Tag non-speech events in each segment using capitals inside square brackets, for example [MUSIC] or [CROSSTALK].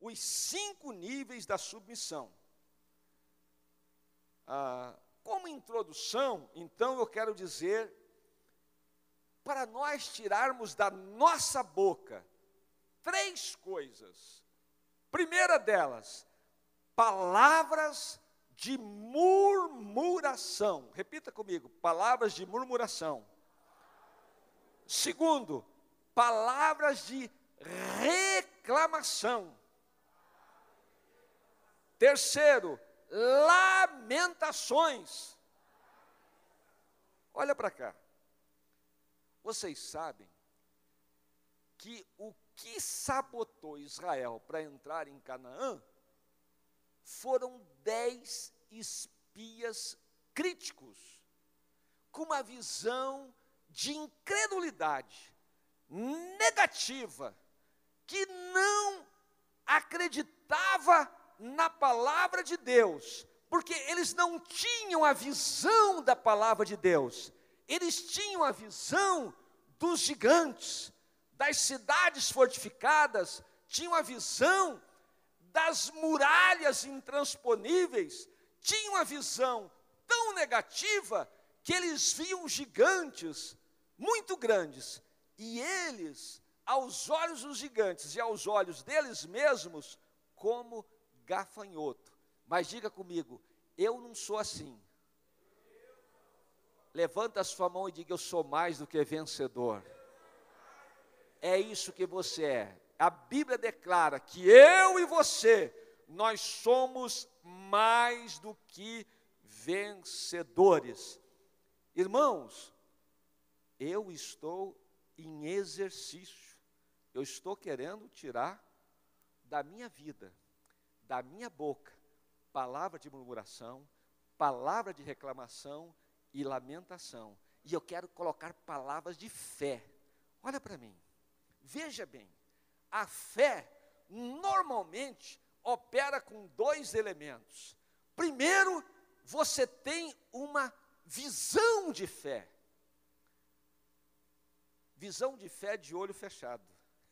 os cinco níveis da submissão. Ah, como introdução, então eu quero dizer, para nós tirarmos da nossa boca três coisas. Primeira delas, palavras de murmuração. Repita comigo: palavras de murmuração. Segundo, palavras de reclamação. Terceiro, lamentações. Olha para cá. Vocês sabem que o que sabotou Israel para entrar em Canaã foram dez espias críticos, com uma visão de incredulidade negativa, que não acreditava na palavra de Deus, porque eles não tinham a visão da palavra de Deus, eles tinham a visão dos gigantes, das cidades fortificadas, tinham a visão das muralhas intransponíveis, tinham a visão tão negativa que eles viam gigantes muito grandes. E eles, aos olhos dos gigantes e aos olhos deles mesmos, como gafanhoto. Mas diga comigo, eu não sou assim. Levanta a sua mão e diga: Eu sou mais do que vencedor. É isso que você é a Bíblia declara que eu e você, nós somos mais do que vencedores. Irmãos, eu estou em exercício, eu estou querendo tirar da minha vida, da minha boca, palavra de murmuração, palavra de reclamação e lamentação. E eu quero colocar palavras de fé. Olha para mim, veja bem, a fé normalmente opera com dois elementos. Primeiro, você tem uma visão de fé. Visão de fé de olho fechado.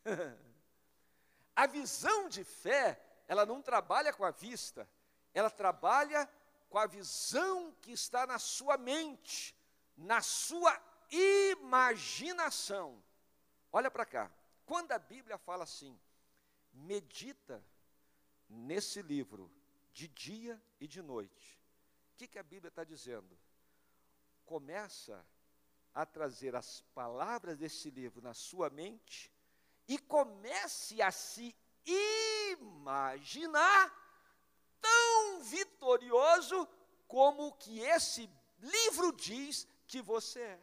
[LAUGHS] a visão de fé, ela não trabalha com a vista, ela trabalha com a visão que está na sua mente, na sua imaginação. Olha para cá. Quando a Bíblia fala assim, medita nesse livro de dia e de noite, o que, que a Bíblia está dizendo? Começa a trazer as palavras desse livro na sua mente e comece a se imaginar tão vitorioso como o que esse livro diz que você é.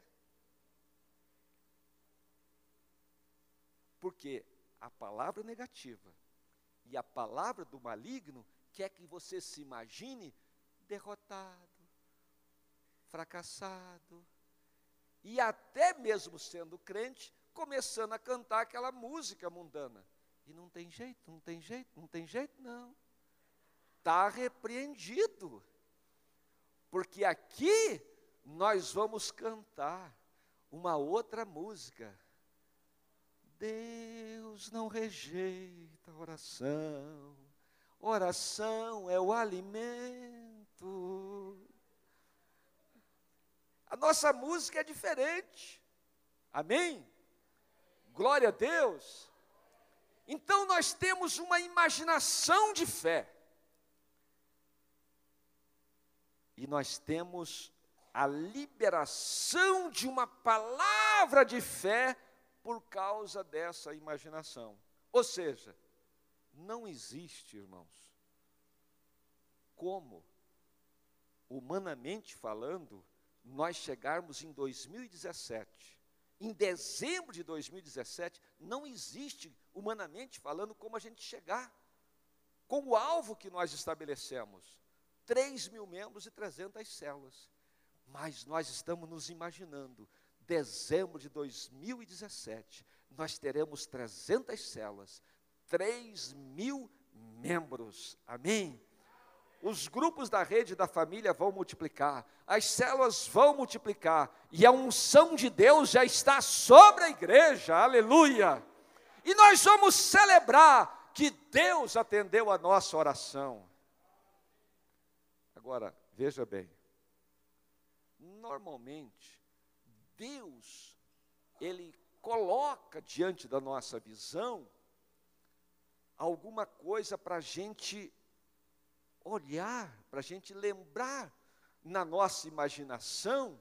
Porque a palavra negativa e a palavra do maligno quer que você se imagine derrotado, fracassado, e até mesmo sendo crente, começando a cantar aquela música mundana. E não tem jeito, não tem jeito, não tem jeito, não. Está repreendido. Porque aqui nós vamos cantar uma outra música Deus não rejeita a oração, oração é o alimento. A nossa música é diferente, amém? Glória a Deus. Então nós temos uma imaginação de fé, e nós temos a liberação de uma palavra de fé por causa dessa imaginação. Ou seja, não existe, irmãos, como, humanamente falando, nós chegarmos em 2017. Em dezembro de 2017, não existe, humanamente falando, como a gente chegar com o alvo que nós estabelecemos: 3 mil membros e 300 células. Mas nós estamos nos imaginando dezembro de 2017, nós teremos 300 células, 3 mil membros. Amém? Os grupos da rede da família vão multiplicar, as células vão multiplicar, e a unção de Deus já está sobre a igreja, aleluia. E nós vamos celebrar que Deus atendeu a nossa oração. Agora, veja bem, normalmente, Deus, Ele coloca diante da nossa visão alguma coisa para a gente olhar, para a gente lembrar na nossa imaginação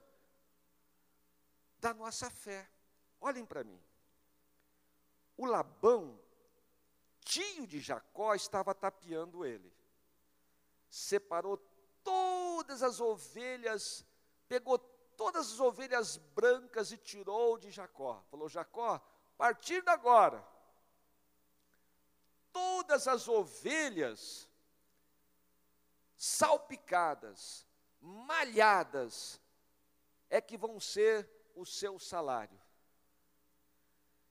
da nossa fé. Olhem para mim. O Labão, tio de Jacó, estava tapeando ele. Separou todas as ovelhas, pegou todas as ovelhas brancas e tirou de Jacó. Falou: Jacó, a partir de agora, todas as ovelhas salpicadas, malhadas, é que vão ser o seu salário.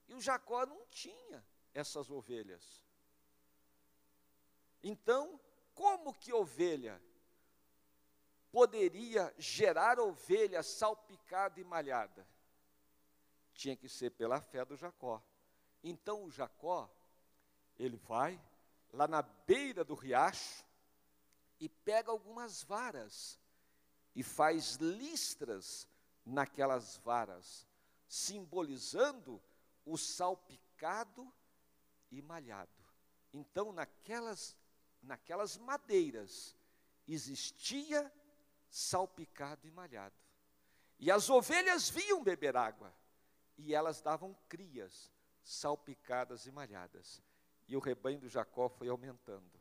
E o Jacó não tinha essas ovelhas. Então, como que ovelha poderia gerar ovelha salpicada e malhada? Tinha que ser pela fé do Jacó. Então o Jacó, ele vai lá na beira do riacho e pega algumas varas e faz listras naquelas varas, simbolizando o salpicado e malhado. Então, naquelas, naquelas madeiras existia salpicado e malhado. E as ovelhas vinham beber água, e elas davam crias salpicadas e malhadas. E o rebanho do Jacó foi aumentando.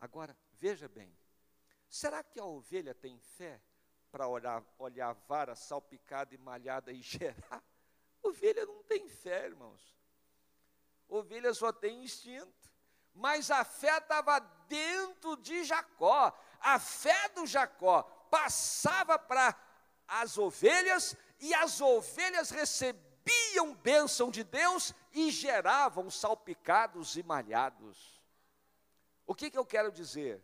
Agora, veja bem, será que a ovelha tem fé para olhar, a vara salpicada e malhada e [LAUGHS] gerar? Ovelha não tem fé, irmãos. Ovelha só tem instinto. Mas a fé estava dentro de Jacó. A fé do Jacó passava para as ovelhas e as ovelhas recebiam bênção de Deus e geravam salpicados e malhados. O que, que eu quero dizer?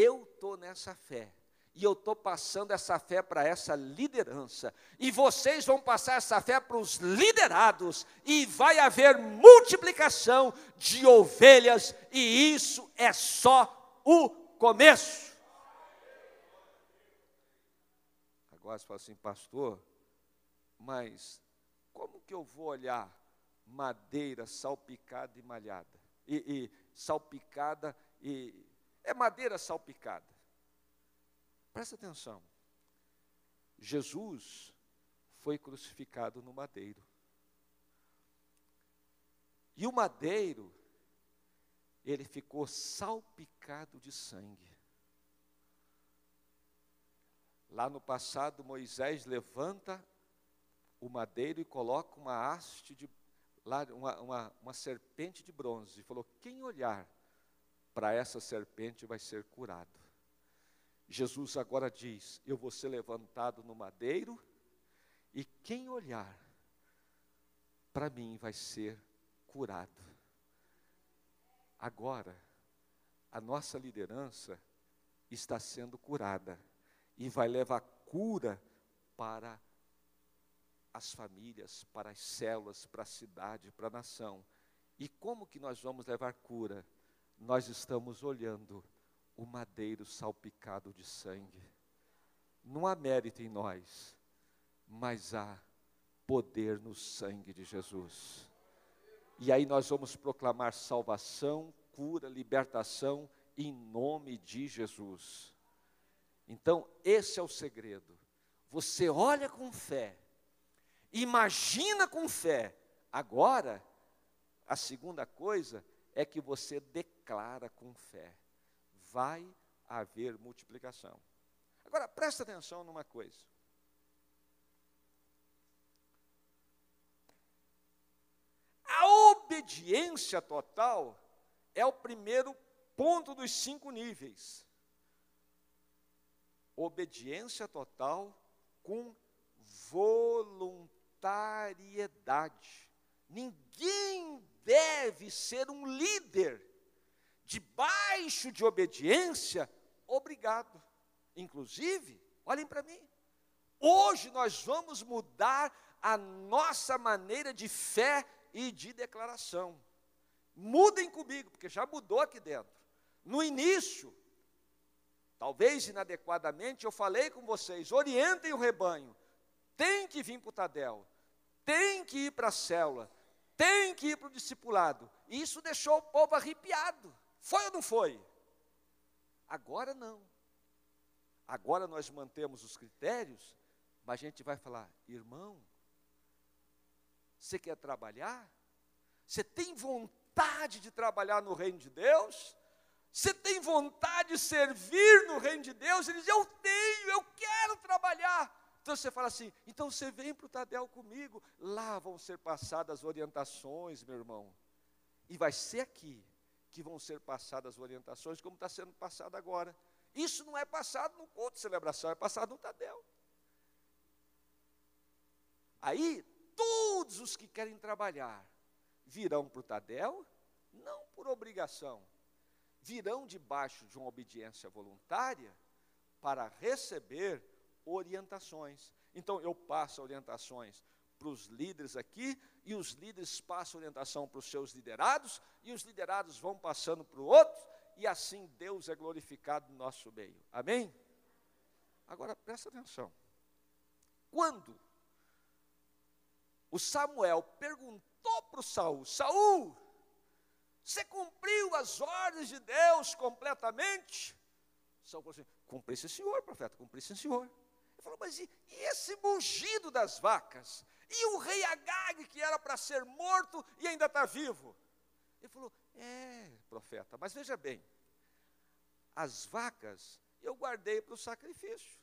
Eu estou nessa fé. E eu estou passando essa fé para essa liderança. E vocês vão passar essa fé para os liderados. E vai haver multiplicação de ovelhas. E isso é só o começo. Agora você fala assim, pastor, mas como que eu vou olhar madeira salpicada e malhada? E, e salpicada e. É madeira salpicada. Presta atenção. Jesus foi crucificado no madeiro. E o madeiro, ele ficou salpicado de sangue. Lá no passado, Moisés levanta o madeiro e coloca uma haste de uma, uma, uma serpente de bronze e falou: quem olhar para essa serpente vai ser curado. Jesus agora diz: Eu vou ser levantado no madeiro, e quem olhar para mim vai ser curado. Agora, a nossa liderança está sendo curada e vai levar cura para as famílias, para as células, para a cidade, para a nação. E como que nós vamos levar cura? Nós estamos olhando o madeiro salpicado de sangue. Não há mérito em nós, mas há poder no sangue de Jesus. E aí nós vamos proclamar salvação, cura, libertação em nome de Jesus. Então, esse é o segredo. Você olha com fé imagina com fé. Agora, a segunda coisa é que você declara com fé. Vai haver multiplicação. Agora, presta atenção numa coisa. A obediência total é o primeiro ponto dos cinco níveis. Obediência total com voluntariedade. Ninguém deve ser um líder debaixo de obediência obrigado. Inclusive, olhem para mim. Hoje nós vamos mudar a nossa maneira de fé e de declaração. Mudem comigo, porque já mudou aqui dentro. No início, talvez inadequadamente, eu falei com vocês: orientem o rebanho, tem que vir para o Tadel, tem que ir para a célula, tem que ir para o discipulado. E isso deixou o povo arrepiado. Foi ou não foi? Agora não. Agora nós mantemos os critérios, mas a gente vai falar, irmão, você quer trabalhar? Você tem vontade de trabalhar no reino de Deus? Você tem vontade de servir no reino de Deus? Ele diz: Eu tenho, eu quero trabalhar. Então você fala assim: então você vem para o Tadel comigo. Lá vão ser passadas orientações, meu irmão. E vai ser aqui que vão ser passadas orientações, como está sendo passado agora. Isso não é passado no culto de celebração, é passado no Tadel. Aí, todos os que querem trabalhar virão para o Tadel, não por obrigação, virão debaixo de uma obediência voluntária para receber orientações. Então, eu passo orientações para os líderes aqui, e os líderes passam orientação para os seus liderados, e os liderados vão passando para o outro, e assim Deus é glorificado no nosso meio. Amém? Agora presta atenção. Quando o Samuel perguntou para o Saul: Saul, você cumpriu as ordens de Deus completamente? Saul falou assim: Cumpri senhor, profeta, cumpri senhor. Ele falou: Mas e, e esse mugido das vacas? E o rei Agag, que era para ser morto e ainda está vivo? Ele falou: É, profeta, mas veja bem, as vacas eu guardei para o sacrifício.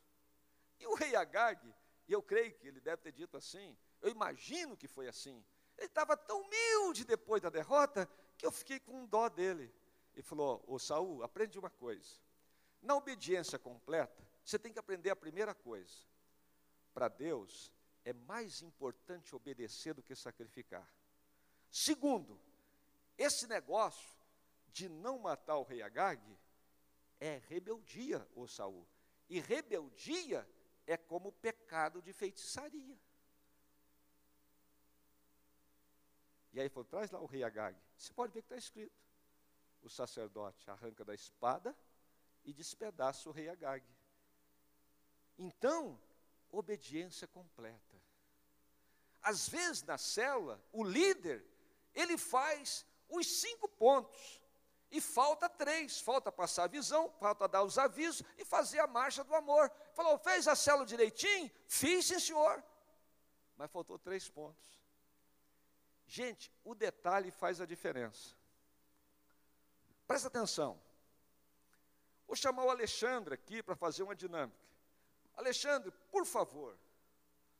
E o rei Agag, e eu creio que ele deve ter dito assim, eu imagino que foi assim. Ele estava tão humilde depois da derrota que eu fiquei com dó dele. E falou: Ô Saul, aprende uma coisa. Na obediência completa, você tem que aprender a primeira coisa. Para Deus, é mais importante obedecer do que sacrificar. Segundo, esse negócio de não matar o rei Agag é rebeldia, ô Saul. E rebeldia é como pecado de feitiçaria. E aí falou: traz lá o rei Agag. Você pode ver que está escrito. O sacerdote arranca da espada e despedaça o rei Agag. Então, obediência completa. Às vezes na célula, o líder, ele faz os cinco pontos. E falta três, falta passar a visão, falta dar os avisos e fazer a marcha do amor. Falou, fez a célula direitinho? Fiz, sim, senhor. Mas faltou três pontos. Gente, o detalhe faz a diferença. Presta atenção. Vou chamar o Alexandre aqui para fazer uma dinâmica. Alexandre, por favor.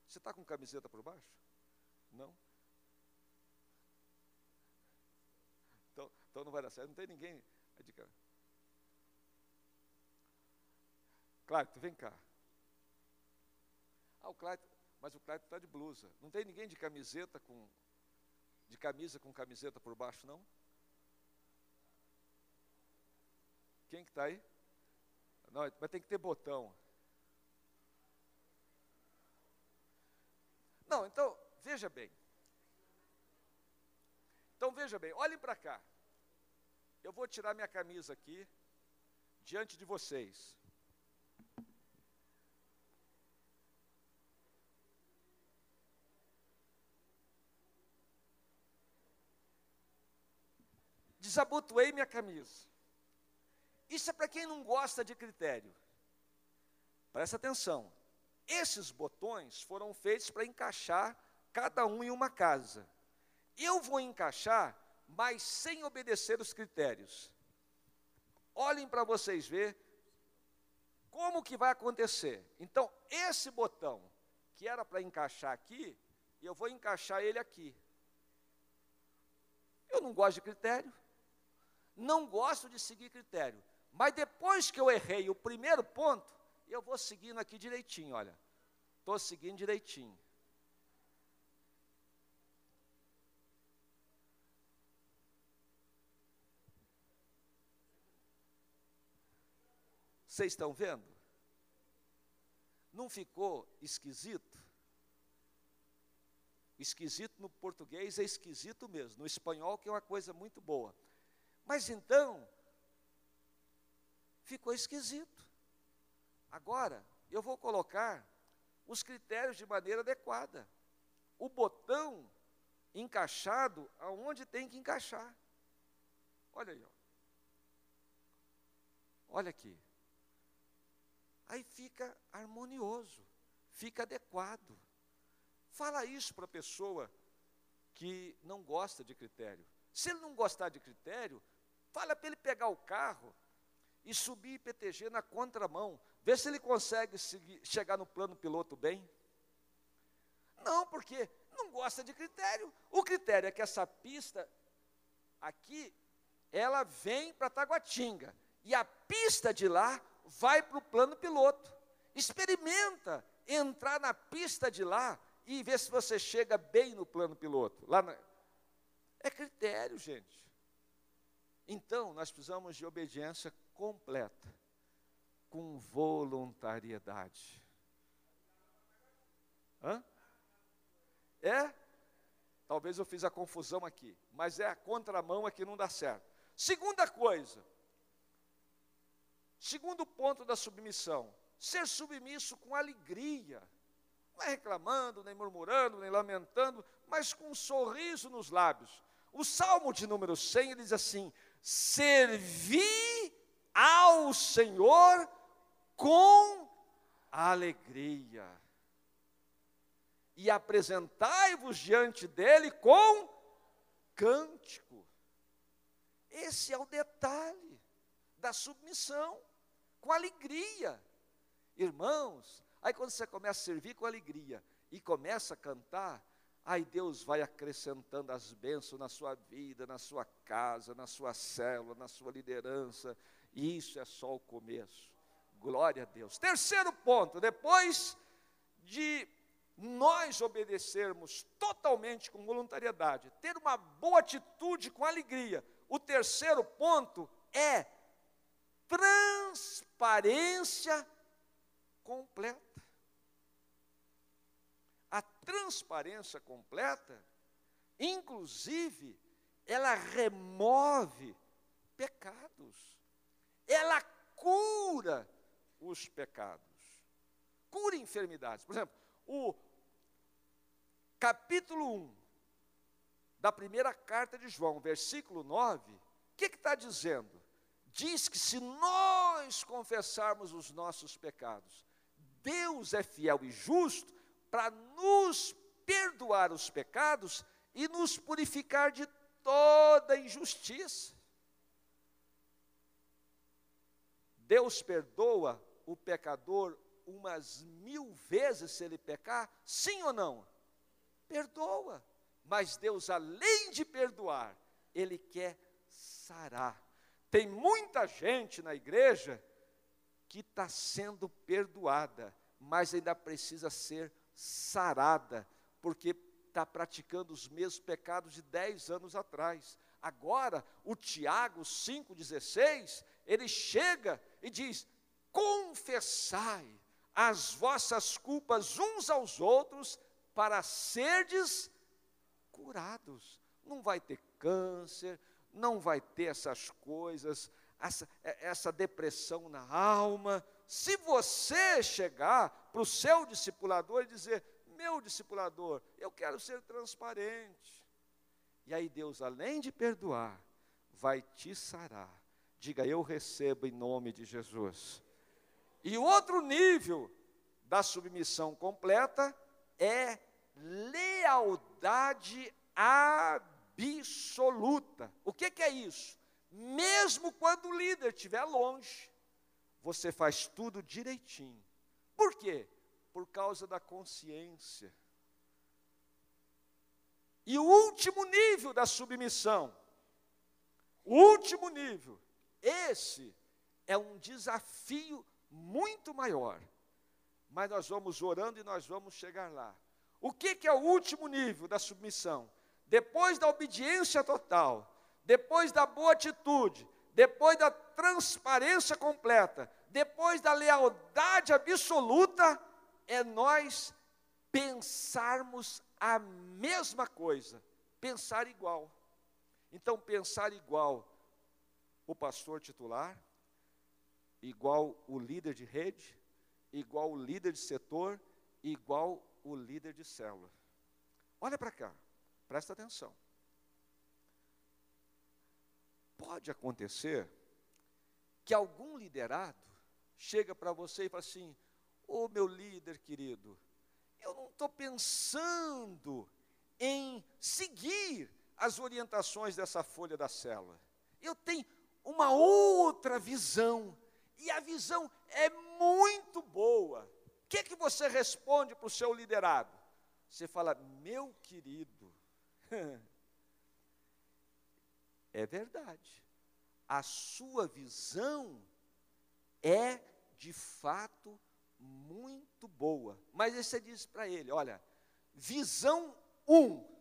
Você está com camiseta por baixo? Não? Então, então não vai dar certo. Não tem ninguém. Cláudio, vem cá. Ah, o Cláudio, mas o Cláudio está de blusa. Não tem ninguém de camiseta com de camisa com camiseta por baixo, não? Quem que está aí? Não, mas tem que ter botão. Não, então, veja bem. Então, veja bem, olhem para cá. Eu vou tirar minha camisa aqui, diante de vocês. desabotoei minha camisa. Isso é para quem não gosta de critério. Presta atenção. Esses botões foram feitos para encaixar cada um em uma casa. Eu vou encaixar, mas sem obedecer os critérios. Olhem para vocês ver como que vai acontecer. Então, esse botão que era para encaixar aqui, eu vou encaixar ele aqui. Eu não gosto de critério não gosto de seguir critério. Mas depois que eu errei o primeiro ponto, eu vou seguindo aqui direitinho, olha. Estou seguindo direitinho. Vocês estão vendo? Não ficou esquisito? Esquisito no português é esquisito mesmo, no espanhol que é uma coisa muito boa. Mas então, ficou esquisito. Agora, eu vou colocar os critérios de maneira adequada. O botão encaixado aonde tem que encaixar. Olha aí, ó. Olha aqui. Aí fica harmonioso, fica adequado. Fala isso para a pessoa que não gosta de critério. Se ele não gostar de critério, fala para ele pegar o carro e subir IPTG na contramão. Vê se ele consegue seguir, chegar no plano piloto bem. Não, porque não gosta de critério. O critério é que essa pista aqui, ela vem para Taguatinga. E a pista de lá vai para o plano piloto. Experimenta entrar na pista de lá e ver se você chega bem no plano piloto. Lá na... É critério, gente. Então, nós precisamos de obediência completa, com voluntariedade. Hã? É? Talvez eu fiz a confusão aqui, mas é a contramão aqui não dá certo. Segunda coisa, segundo ponto da submissão, ser submisso com alegria. Não é reclamando, nem murmurando, nem lamentando, mas com um sorriso nos lábios. O Salmo de número 100 ele diz assim: Servi ao Senhor com alegria e apresentai-vos diante dele com cântico. Esse é o detalhe da submissão, com alegria. Irmãos, aí quando você começa a servir com alegria e começa a cantar, aí Deus vai acrescentando as bênçãos na sua vida, na sua casa, na sua célula, na sua liderança, e isso é só o começo. Glória a Deus. Terceiro ponto, depois de nós obedecermos totalmente com voluntariedade, ter uma boa atitude com alegria. O terceiro ponto é transparência completa. A transparência completa, inclusive, ela remove pecados, ela cura os pecados, cura enfermidades. Por exemplo, o capítulo 1 da primeira carta de João, versículo 9, o que está dizendo? Diz que se nós confessarmos os nossos pecados, Deus é fiel e justo para nos perdoar os pecados e nos purificar de toda injustiça. Deus perdoa o pecador umas mil vezes se ele pecar? Sim ou não? Perdoa. Mas Deus, além de perdoar, Ele quer sarar. Tem muita gente na igreja que está sendo perdoada, mas ainda precisa ser sarada, porque está praticando os mesmos pecados de 10 anos atrás. Agora, o Tiago 5,16, ele chega e diz: confessai as vossas culpas uns aos outros para serdes curados. Não vai ter câncer, não vai ter essas coisas, essa, é, essa depressão na alma. Se você chegar para o seu discipulador e dizer: Meu discipulador, eu quero ser transparente. E aí Deus, além de perdoar, vai te sarar. Diga: Eu recebo em nome de Jesus. E outro nível da submissão completa é lealdade absoluta. O que, que é isso? Mesmo quando o líder estiver longe, você faz tudo direitinho. Por quê? Por causa da consciência. E o último nível da submissão, o último nível, esse é um desafio muito maior. Mas nós vamos orando e nós vamos chegar lá. O que, que é o último nível da submissão? Depois da obediência total, depois da boa atitude, depois da transparência completa, depois da lealdade absoluta, é nós pensarmos a mesma coisa, pensar igual. Então, pensar igual o pastor titular, igual o líder de rede, igual o líder de setor, igual o líder de célula. Olha para cá, presta atenção. Pode acontecer que algum liderado chega para você e fala assim: Ô oh, meu líder querido, eu não estou pensando em seguir as orientações dessa folha da célula. Eu tenho uma outra visão, e a visão é muito boa. O que, que você responde para o seu liderado? Você fala, meu querido, é verdade, a sua visão é de fato muito boa. Mas aí você diz para ele: olha, visão 1 um,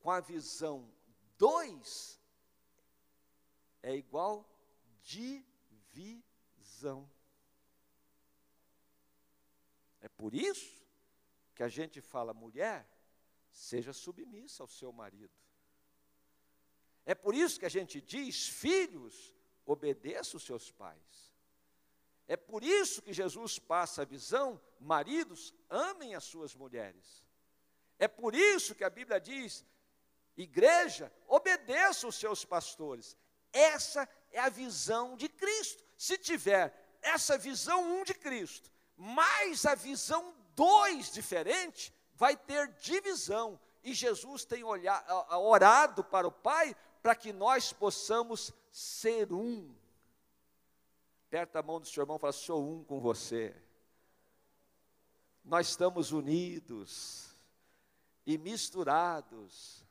com a visão 2 é igual divisão. É por isso que a gente fala, mulher, seja submissa ao seu marido. É por isso que a gente diz, filhos, obedeça os seus pais. É por isso que Jesus passa a visão: maridos, amem as suas mulheres. É por isso que a Bíblia diz: igreja, obedeça os seus pastores. Essa é a visão de Cristo. Se tiver essa visão um de Cristo, mais a visão dois diferente, vai ter divisão. E Jesus tem olhado, orado para o Pai para que nós possamos ser um. Aperta a mão do seu irmão e fala: Sou um com você. Nós estamos unidos e misturados.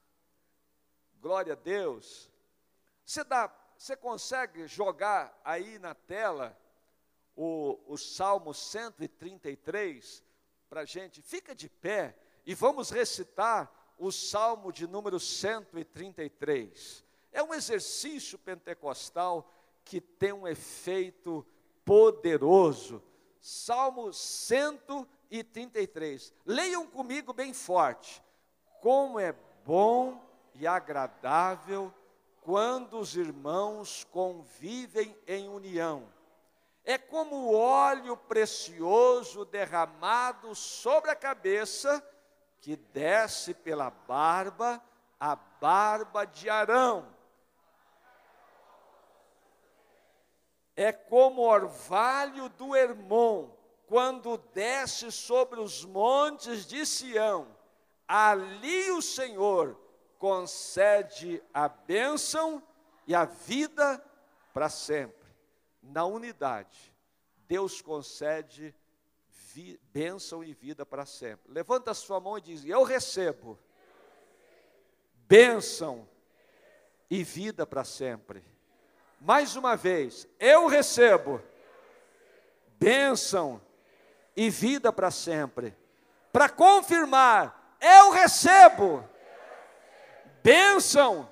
Glória a Deus. Você, dá, você consegue jogar aí na tela o, o Salmo 133 para a gente? Fica de pé e vamos recitar o Salmo de número 133. É um exercício pentecostal que tem um efeito poderoso. Salmo 133. Leiam comigo bem forte. Como é bom e agradável quando os irmãos convivem em união. É como o óleo precioso derramado sobre a cabeça, que desce pela barba, a barba de Arão é como o orvalho do Hermon, quando desce sobre os montes de Sião. Ali o Senhor concede a bênção e a vida para sempre. Na unidade, Deus concede vi, bênção e vida para sempre. Levanta a sua mão e diz: Eu recebo bênção e vida para sempre mais uma vez, eu recebo bênção e vida para sempre. Para confirmar, eu recebo bênção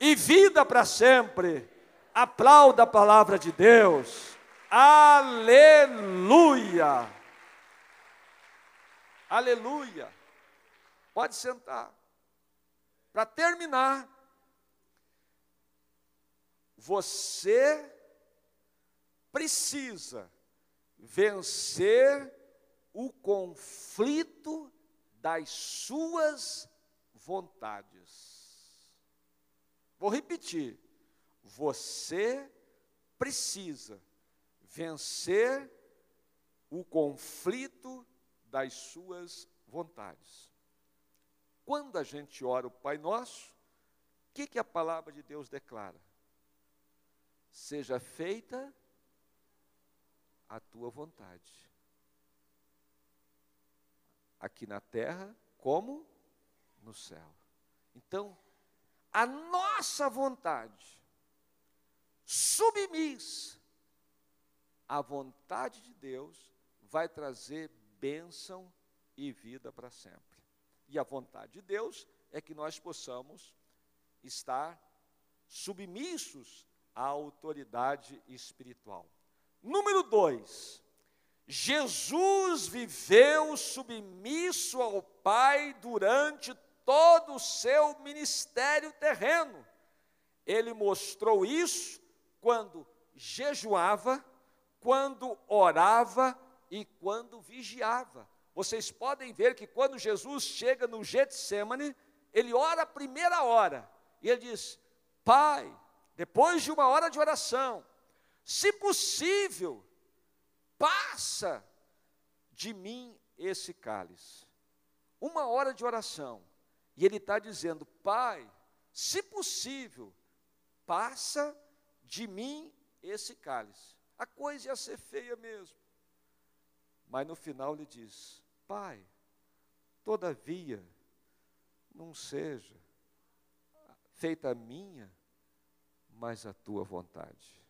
e vida para sempre. Aplauda a palavra de Deus. Aleluia. Aleluia. Pode sentar. Para terminar, você precisa vencer o conflito das suas vontades. Vou repetir. Você precisa vencer o conflito das suas vontades. Quando a gente ora o Pai Nosso, o que, que a palavra de Deus declara? seja feita a tua vontade. Aqui na terra, como no céu. Então, a nossa vontade, submissa à vontade de Deus, vai trazer bênção e vida para sempre. E a vontade de Deus é que nós possamos estar submissos a autoridade espiritual. Número dois, Jesus viveu submisso ao Pai durante todo o seu ministério terreno. Ele mostrou isso quando jejuava, quando orava e quando vigiava. Vocês podem ver que quando Jesus chega no Getsemane, ele ora a primeira hora e ele diz: Pai, depois de uma hora de oração, se possível, passa de mim esse cálice. Uma hora de oração. E ele está dizendo: Pai, se possível, passa de mim esse cálice. A coisa ia ser feia mesmo. Mas no final ele diz: Pai, todavia, não seja feita a minha, mas a tua vontade.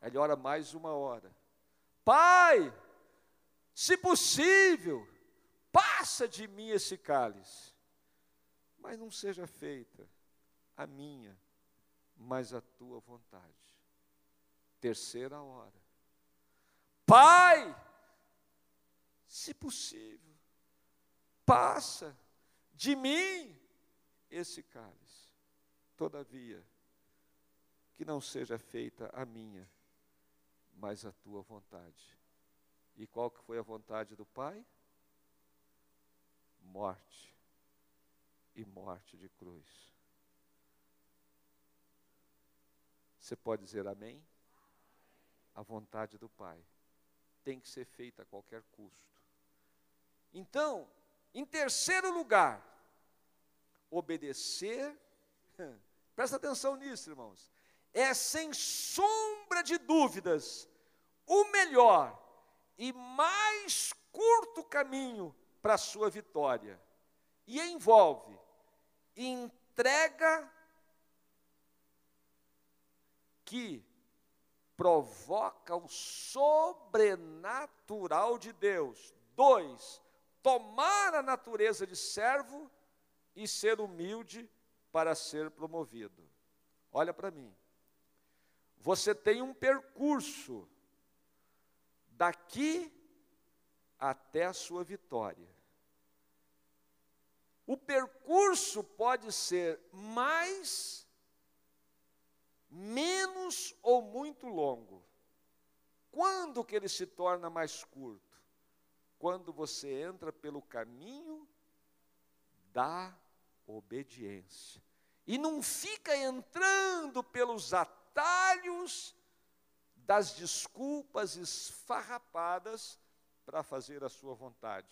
Ele ora mais uma hora. Pai, se possível, passa de mim esse cálice, mas não seja feita a minha, mas a tua vontade. Terceira hora. Pai, se possível, passa de mim esse cálice. Todavia, que não seja feita a minha, mas a tua vontade. E qual que foi a vontade do Pai? Morte e morte de cruz. Você pode dizer amém? A vontade do Pai tem que ser feita a qualquer custo. Então, em terceiro lugar, obedecer. [LAUGHS] Presta atenção nisso, irmãos. É sem sombra de dúvidas o melhor e mais curto caminho para a sua vitória. E envolve entrega que provoca o sobrenatural de Deus. Dois, tomar a natureza de servo e ser humilde para ser promovido. Olha para mim. Você tem um percurso daqui até a sua vitória. O percurso pode ser mais, menos ou muito longo. Quando que ele se torna mais curto? quando você entra pelo caminho da obediência. E não fica entrando pelos atalhos das desculpas esfarrapadas para fazer a sua vontade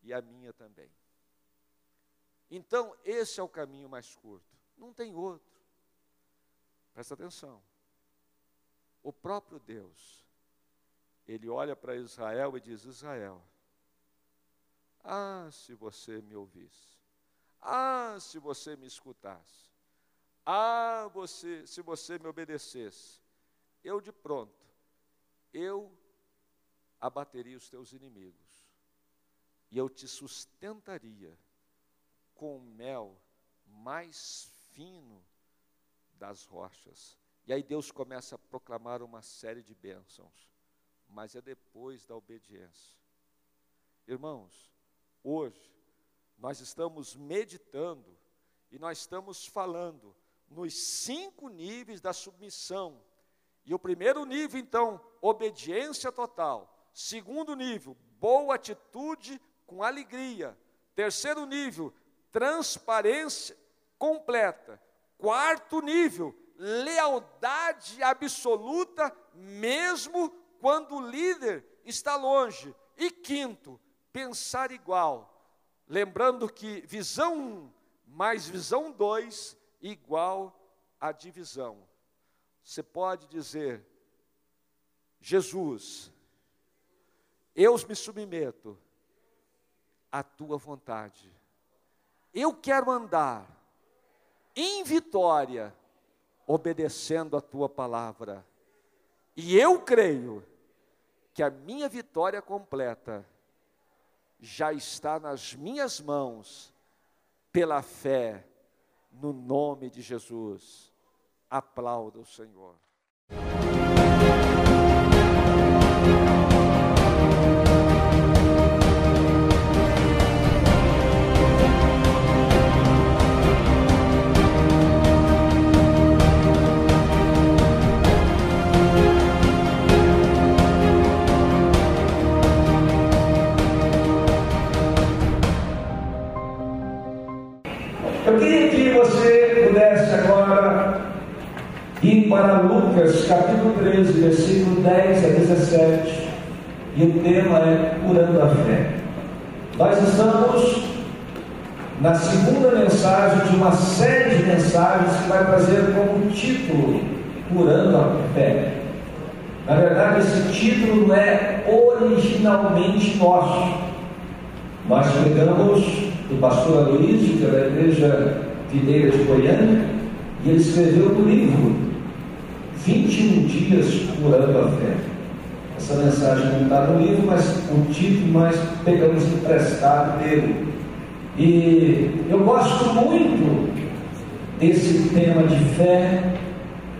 e a minha também. Então, esse é o caminho mais curto, não tem outro. Presta atenção. O próprio Deus ele olha para Israel e diz: Israel, ah, se você me ouvisse, ah, se você me escutasse, ah, você, se você me obedecesse, eu de pronto, eu abateria os teus inimigos e eu te sustentaria com o mel mais fino das rochas. E aí Deus começa a proclamar uma série de bênçãos mas é depois da obediência. Irmãos, hoje nós estamos meditando e nós estamos falando nos cinco níveis da submissão. E o primeiro nível, então, obediência total. Segundo nível, boa atitude com alegria. Terceiro nível, transparência completa. Quarto nível, lealdade absoluta, mesmo quando o líder está longe. E quinto, pensar igual. Lembrando que visão 1 mais visão 2 igual a divisão. Você pode dizer, Jesus, eu me submeto à tua vontade. Eu quero andar em vitória, obedecendo a tua palavra. E eu creio que a minha vitória completa já está nas minhas mãos pela fé no nome de Jesus. Aplauda o Senhor. Para Lucas capítulo 13, versículo 10 a 17. E o tema é Curando a Fé. Nós estamos na segunda mensagem de uma série de mensagens que vai trazer como título Curando a Fé. Na verdade, esse título não é originalmente nosso. Nós pegamos do pastor Aloysio, que é da igreja Videira de Goiânia, e ele escreveu um livro, 21 dias curando a fé. Essa mensagem não está no livro, mas o título nós pegamos emprestado dele. E eu gosto muito desse tema de fé,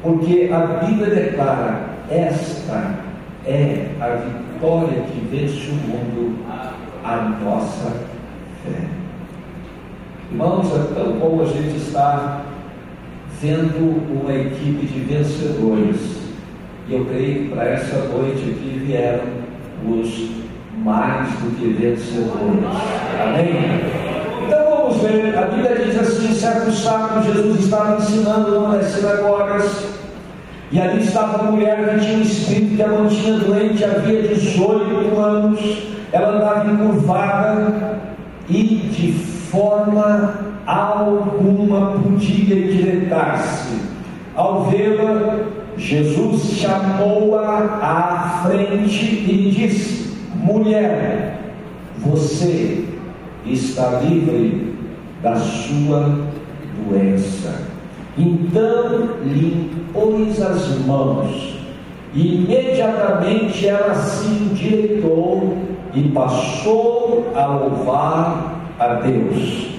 porque a Bíblia declara: esta é a vitória que vence o mundo, a nossa fé. Irmãos, é tão bom a gente estar vendo uma equipe de vencedores. E eu creio que para essa noite aqui vieram os mais do que vencedores. Amém? Então vamos ver, a Bíblia diz assim: certo sábado Jesus estava ensinando numa das sinagogas, e ali estava uma mulher que tinha um espírito que a mantinha doente havia 18 anos, ela andava encurvada e de forma alguma podia endireitar-se. Ao vê-la, Jesus chamou-a à frente e disse: Mulher, você está livre da sua doença. Então lhe impôs as mãos, e imediatamente ela se endireitou e passou a louvar a Deus.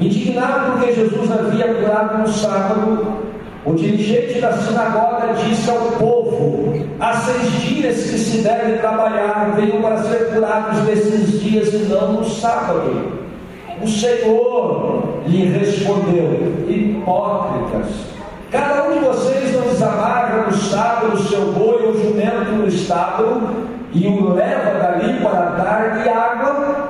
Indignado porque Jesus havia curado no sábado, o dirigente da sinagoga disse ao povo: Há seis dias que se deve trabalhar, venham para ser curados nesses dias e não no sábado. O Senhor lhe respondeu: Hipócritas, cada um de vocês não desamarra no sábado o seu boi ou jumento no estábulo e o leva dali para dar-lhe água?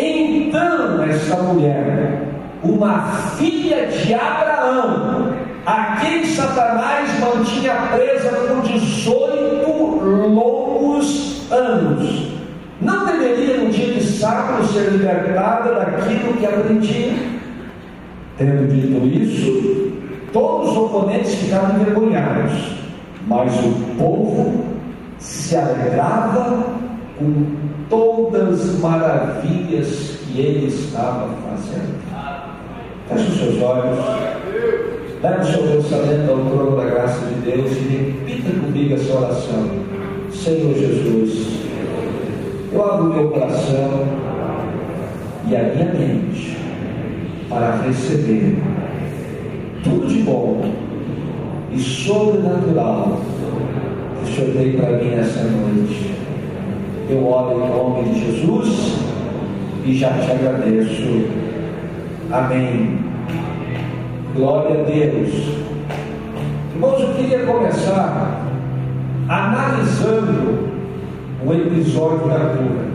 Então, essa mulher, uma filha de Abraão, a quem Satanás mantinha presa por 18 longos anos, não deveria no dia de sábado ser libertada daquilo que aprendia? Tendo dito isso, todos os oponentes ficaram envergonhados, mas o povo se alegrava com todas as maravilhas que ele estava fazendo. Feche os seus olhos. Leve o seu pensamento ao trono da graça de Deus e repita comigo essa oração. Senhor Jesus, eu abro meu coração e a minha mente para receber tudo de bom e sobrenatural que o Senhor tem para mim nessa noite. Eu oro em nome de Jesus e já te agradeço. Amém. Glória a Deus. Irmãos, eu queria começar analisando o episódio da cura.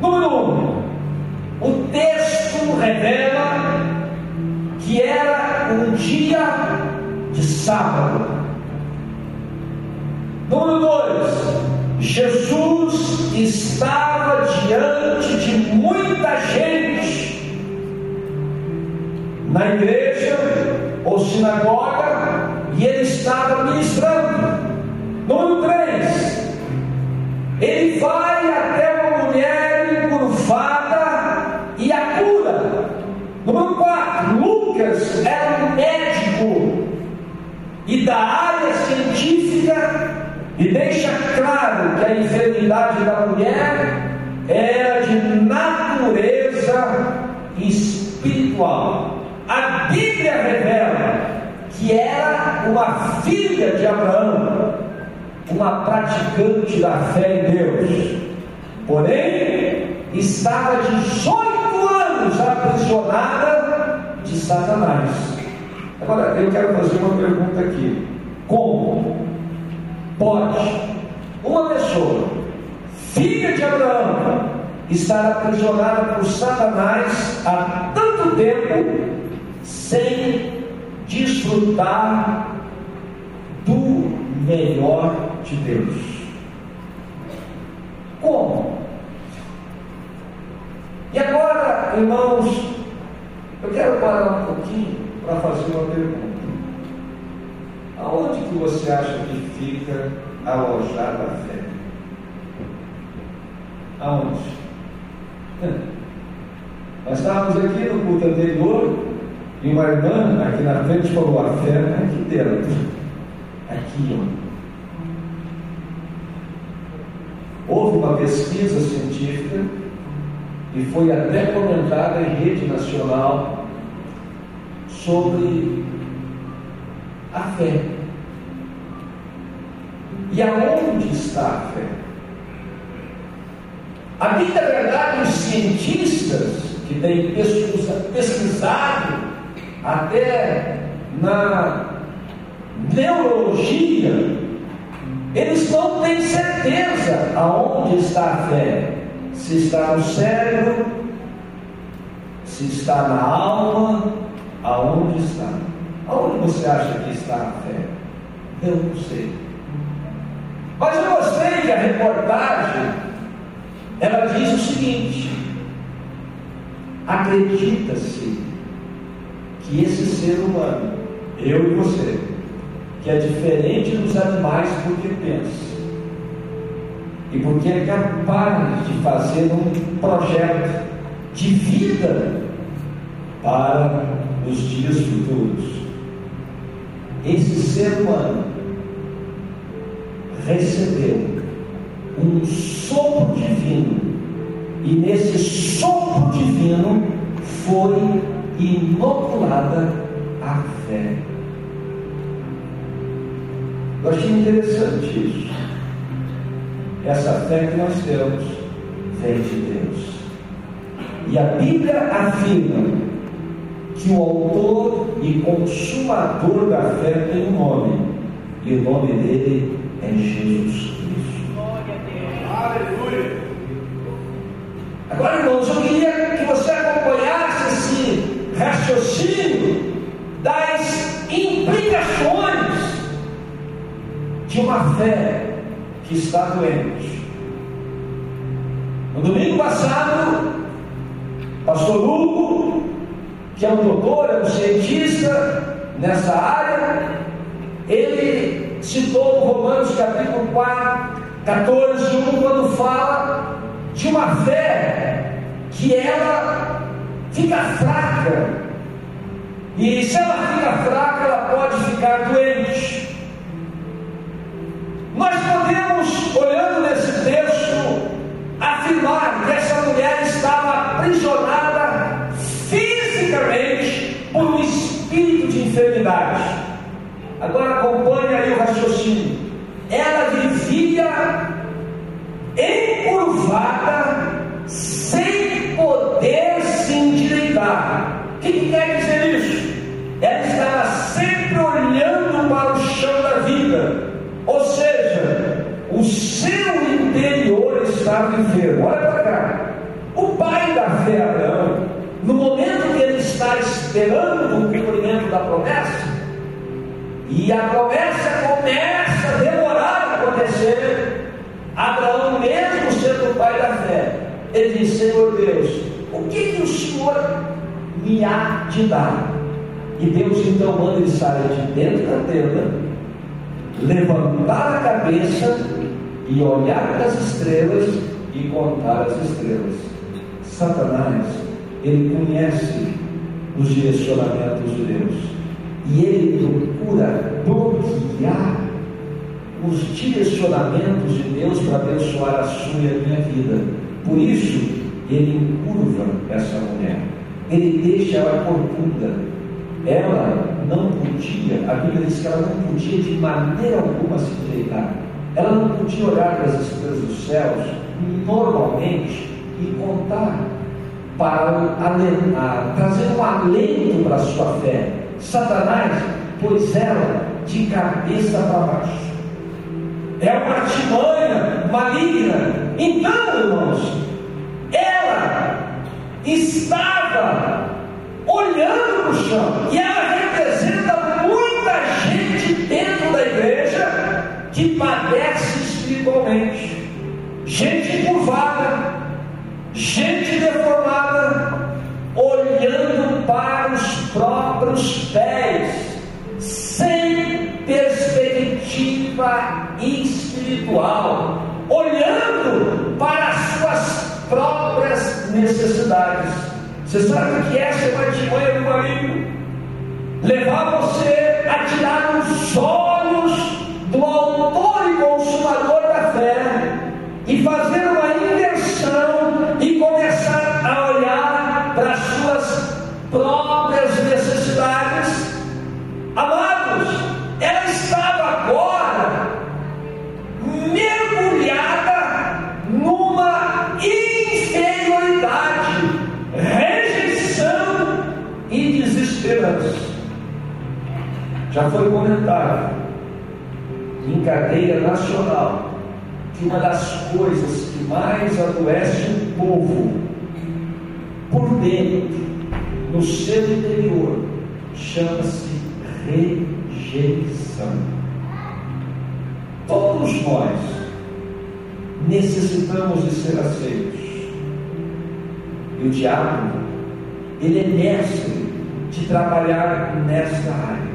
Número um, o texto revela que era um dia de sábado. Número dois, Jesus estava diante de muita gente na igreja ou sinagoga e ele estava ministrando. Número 3, ele vai até uma mulher encurvada e a cura. Número 4, Lucas era um médico e da área e deixa claro que a enfermidade da mulher era de natureza espiritual. A Bíblia revela que era uma filha de Abraão, uma praticante da fé em Deus. Porém, estava 18 anos aprisionada de Satanás. Agora, eu quero fazer uma pergunta aqui: como pode uma pessoa, filha de Abraão, estar aprisionada por Satanás há tanto tempo sem desfrutar do melhor de Deus. Como? E agora, irmãos, eu quero parar um pouquinho para fazer uma pergunta. Aonde que você acha que fica alojada a fé? Aonde? [LAUGHS] Nós estávamos aqui no culto anterior e uma irmã aqui na frente falou: a fé é aqui dentro, aqui, ó. Houve uma pesquisa científica e foi até comentada em rede nacional sobre a fé. E aonde está a fé? A bem da verdade, os cientistas que têm pesquisado até na neurologia, eles não têm certeza aonde está a fé. Se está no cérebro, se está na alma, aonde está? Aonde você acha que está a fé? Eu não sei. Mas eu gostei que a reportagem ela diz o seguinte: acredita-se que esse ser humano, eu e você, que é diferente dos animais porque pensa e porque é capaz de fazer um projeto de vida para os dias futuros. Esse ser humano recebeu um sopro divino, e nesse sopro divino foi inoculada a fé. Eu achei interessante isso. Essa fé que nós temos vem de Deus. E a Bíblia afirma que o autor e consumador da fé tem um nome, e o nome dele é Jesus Cristo. Aleluia. Agora, irmãos, eu queria que você acompanhasse esse raciocínio das implicações de uma fé que está doente. No domingo passado, pastor Hugo, que é um doutor, é um cientista nessa área, ele citou Romanos capítulo 4, 14, 1, quando fala de uma fé que ela fica fraca. E se ela fica fraca, ela pode ficar doente. Nós podemos, olhando nesse texto, afirmar que essa mulher estava aprisionada Agora acompanhe aí o raciocínio. Ela vivia encurvada, sem poder se endireitar. O que, que quer dizer isso? Ela estava sempre olhando para o chão da vida, ou seja, o seu interior estava enfermo. Olha para cá. O pai da fé, Abraão, no momento que ele está esperando o da promessa, e a promessa começa a demorar a acontecer, Abraão, mesmo sendo o pai da fé, ele diz: Senhor Deus, o que, que o Senhor me há de dar? E Deus então manda ele sair de dentro da tenda, levantar a cabeça e olhar para as estrelas e contar as estrelas. Satanás, ele conhece os direcionamentos de Deus e ele procura bloquear os direcionamentos de Deus para abençoar a sua e a minha vida. Por isso, ele encurva essa mulher, ele deixa ela corcunda. Ela não podia, a Bíblia diz que ela não podia de maneira alguma se endireitar. Ela não podia olhar para as estrelas dos céus normalmente e contar para a, trazer um alento para a sua fé. Satanás pôs ela de cabeça para baixo. É uma artimanha maligna. Então, irmãos, ela estava olhando para o chão e ela representa muita gente dentro da igreja que padece espiritualmente. Gente curvada, gente deformada, olhando para os próprios pés, sem perspectiva espiritual, olhando para as suas próprias necessidades. Você sabe o que é uma timanha meu marido? Levar você a tirar um sol Já foi comentado em cadeia nacional que uma das coisas que mais adoece o povo por dentro no seu interior chama-se rejeição. Todos nós necessitamos de ser aceitos. E o diabo, ele é mestre de trabalhar nesta área.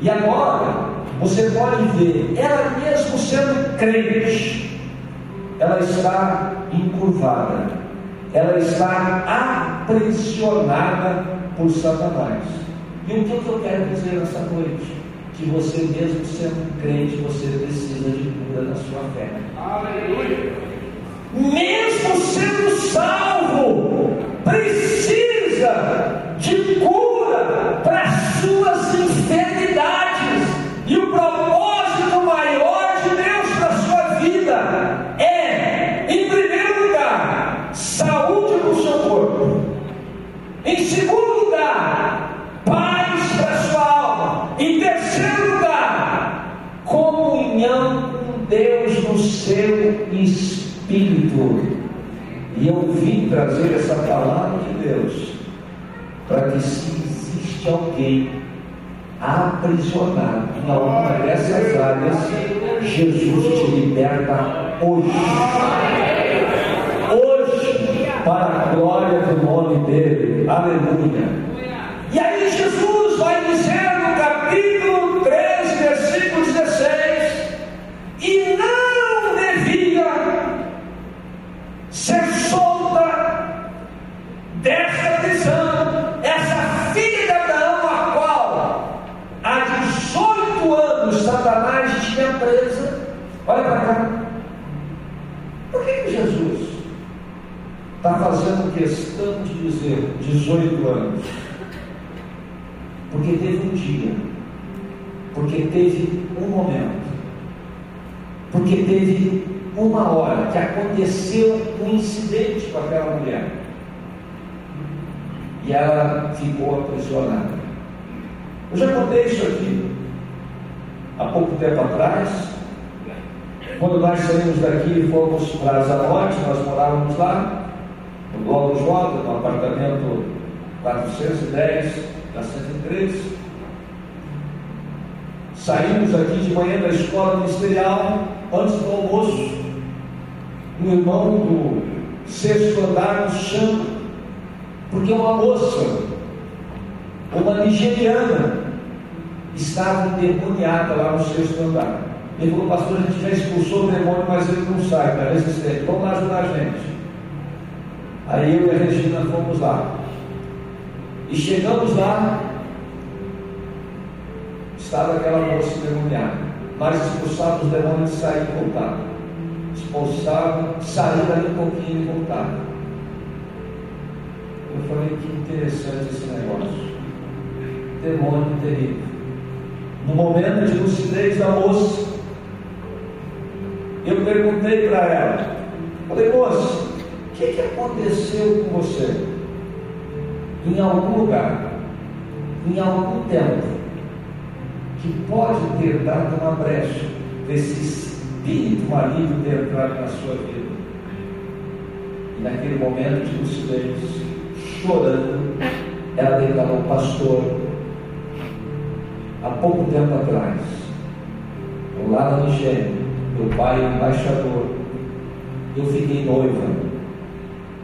E agora, você pode ver, ela mesmo sendo crente, ela está encurvada ela está aprisionada por Satanás. E o que eu quero dizer nessa noite? Que você mesmo sendo crente, você precisa de cura na sua fé. Aleluia! Mesmo sendo salvo, precisa de cura suas enfermidades. E o propósito maior de Deus para a sua vida é, em primeiro lugar, saúde no seu corpo. Em segundo lugar, paz para a sua alma. Em terceiro lugar, comunhão com Deus no seu espírito. E eu vim trazer essa palavra de Deus para que se existe alguém aprisionado em alguma dessas áreas, Jesus te liberta hoje para a glória do nome dele. Aleluia. E aí Jesus vai dizer no capítulo 13, 18 anos. Porque teve um dia, porque teve um momento, porque teve uma hora que aconteceu um incidente com aquela mulher. E ela ficou aprisionada. Eu já contei isso aqui há pouco tempo atrás. Quando nós saímos daqui e fomos para Zanote, nós morávamos lá no Globo J, no apartamento 410 da 103. Saímos aqui de manhã da escola ministerial, antes do almoço, um irmão do sexto andar nos chama, porque uma moça, uma nigeriana, estava endemoniada lá no sexto andar. Ele falou, pastor, a gente já expulsou o demônio, mas ele não sai, está resistente. Vamos lá ajudar a gente. Aí eu e a Regina fomos lá. E chegamos lá, estava aquela moça endemoniada. Mas expulsava os demônios e saíram e voltavam. Expulsavam, saíram ali um pouquinho e voltavam. Eu falei que interessante esse negócio. Demônio terrível. No momento de lucidez da moça, eu perguntei para ela, falei, moça, o que, que aconteceu com você? Em algum lugar, em algum tempo, que pode ter dado uma brecha desse espírito maligno ter entrado na sua vida. E naquele momento de lucidez, chorando, ela declarou, pastor, há pouco tempo atrás, lá na Nigéria, meu pai é embaixador, eu fiquei noiva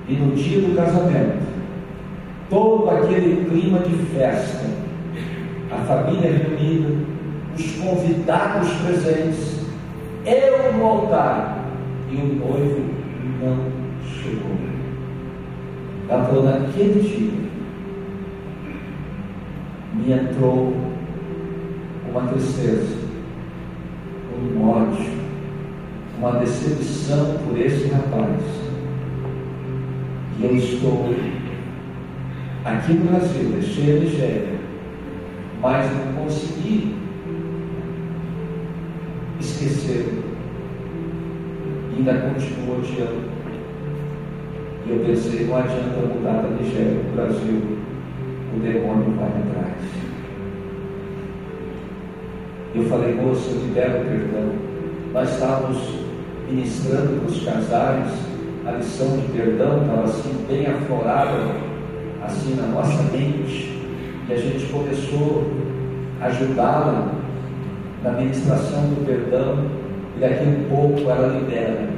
e no dia do casamento, todo aquele clima de festa, a família reunida, os convidados presentes, eu no altar e o noivo não chegou. Ela falou, naquele dia, me entrou uma tristeza, um ódio, uma decepção por esse rapaz. E eu estou aqui no Brasil, deixei a Nigéria, mas não consegui esquecer. Ainda continuo odiando. E eu pensei, não adianta mudar da Nigéria para o Brasil, o demônio vai atrás. Eu falei, moça, eu libero perdão. Nós estávamos ministrando para os casais a lição de perdão, estava assim bem aflorada, assim na nossa mente, e a gente começou a ajudá-la na ministração do perdão, e daqui a um pouco ela libera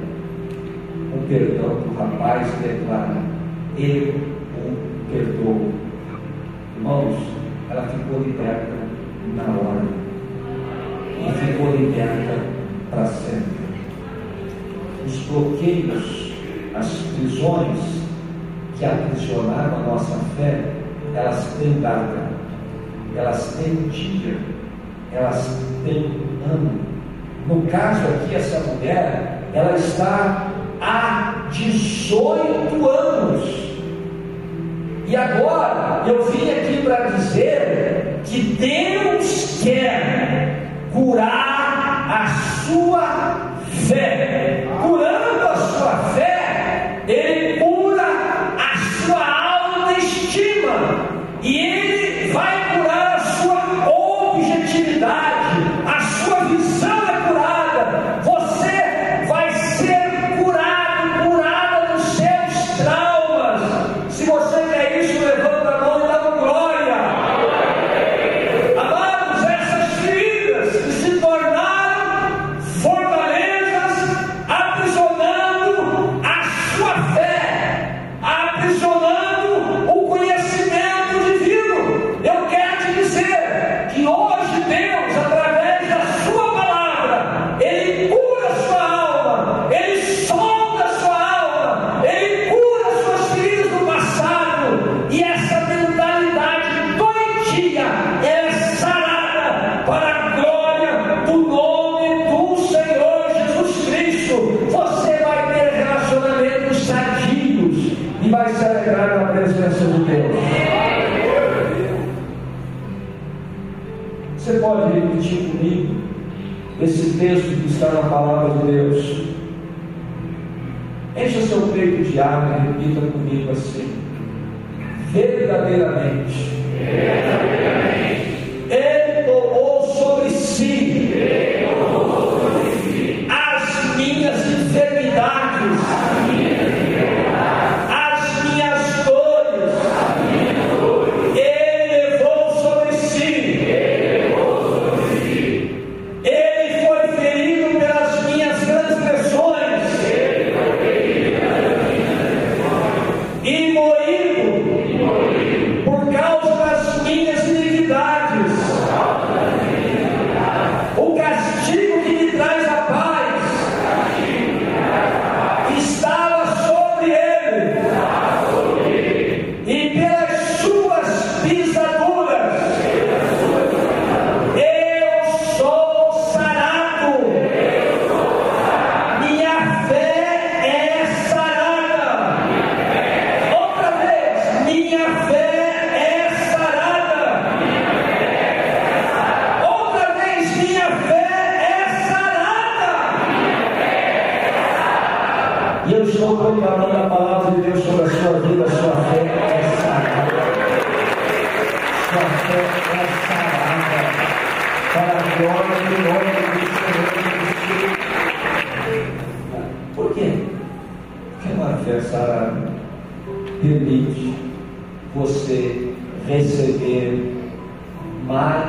o perdão do rapaz e declara: Eu o perdoo. Irmãos, ela ficou liberta na hora e ficou liberta para sempre. Os bloqueios, as prisões que aprisionaram a nossa fé, elas têm data, elas têm dia, elas têm ano. No caso aqui, essa mulher, ela está há 18 anos. E agora eu vim aqui para dizer que Deus quer curar a sua fé. Comigo assim: verdadeiramente.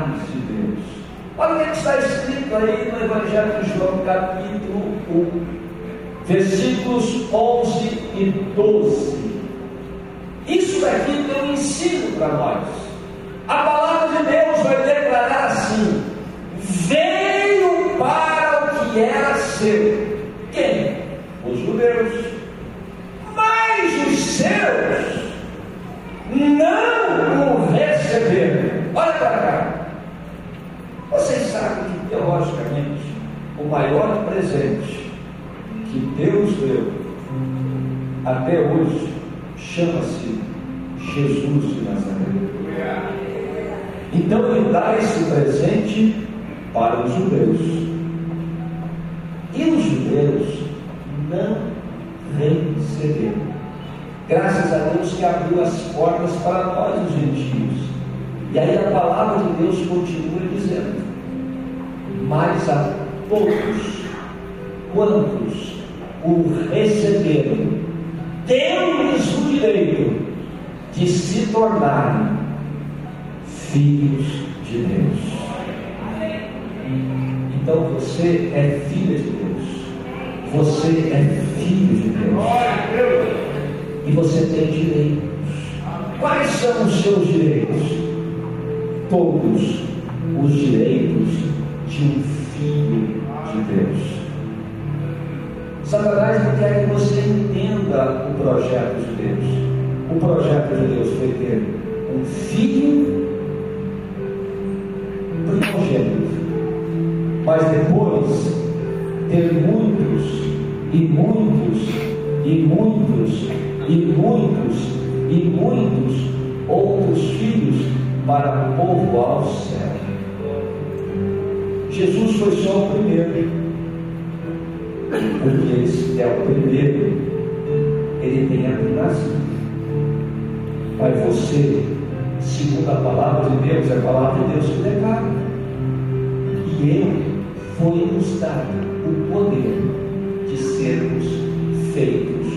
Mais de Deus. Olha o que está escrito aí no Evangelho de João, capítulo 1, versículos 11 e 12. Isso daqui tem um ensino para nós. A palavra de Deus vai declarar assim: veio para o que era seu. Quem? Os judeus. Mas os seus não o receberam. Olha para cá. Teologicamente o maior presente que Deus deu até hoje chama-se Jesus de Nazaré. Então ele dá esse presente para os judeus. E os judeus não receberam. Graças a Deus que abriu as portas para nós, os gentios. E aí a palavra de Deus continua dizendo: Mas a todos quantos o receberam, deu-lhes o direito de se tornarem filhos de Deus. Então você é filha de Deus. Você é filho de Deus. E você tem direitos. Quais são os seus direitos? Todos os direitos de um filho de Deus. Satanás não quer que você entenda o projeto de Deus. O projeto de Deus foi ter um filho primogênito, mas depois ter muitos e muitos e muitos e muitos e muitos outros filhos para povoar o céu. Jesus foi só o primeiro, porque ele é o primeiro, ele tem a primazia. Mas você, segundo a palavra de Deus, a palavra de Deus que declara. E ele foi-nos dado o poder de sermos feitos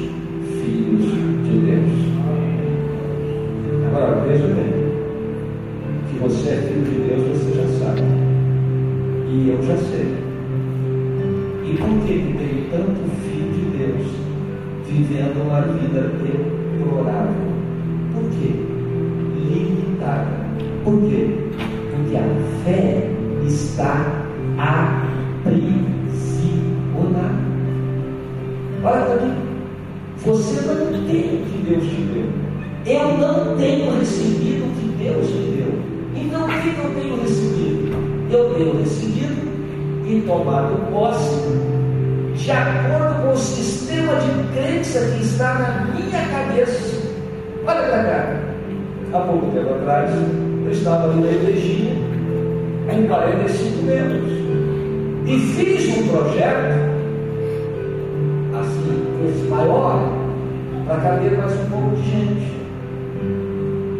filhos vivendo uma vida deplorável? Por quê? Limitada. Por quê? Porque a fé está aprisionada. Olha para mim. Você não tem o que Deus te deu. Eu não tenho recebido o que Deus me deu. Então o que eu tenho recebido? Eu tenho recebido e tomado posse de acordo com o sistema de que está na minha cabeça. Olha para cá. Há pouco tempo atrás, eu estava ali na igrejinha, com 45 membros, e fiz um projeto, assim, esse maior, para caber mais um pouco de gente.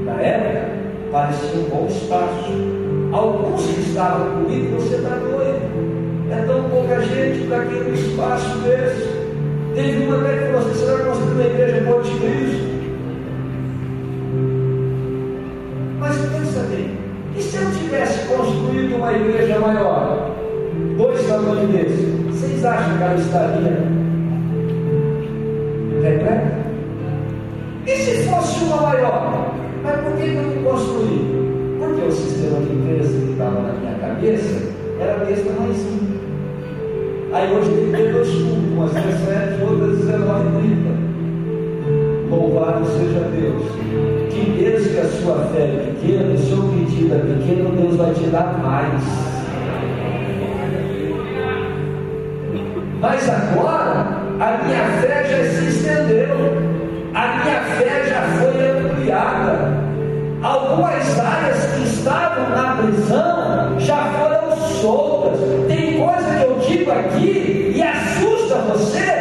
Na época, parecia um bom espaço. Alguns que estavam comigo, você está doido. É tão pouca gente para aquele espaço desse. Teve uma até que falou assim, você vai construir uma igreja Monte Cristo. Mas pensa bem, e se eu tivesse construído uma igreja maior, dois tamanhos desses, vocês acham que ela estaria repleta? E se fosse uma maior? Mas por que eu não construí? Porque o sistema de empresa que estava na minha cabeça era desse tamanhozinho. Aí hoje tem dois cultos, umas 17, outras 19 30. Louvado seja Deus. Que mesmo que a sua fé é pequena, o seu pedido é pequeno, Deus vai te dar mais. Mas agora, a minha fé já se estendeu. A minha fé já foi ampliada. Algumas áreas que estavam na prisão já foram soltas. Tem coisa que eu digo aqui e assusta você,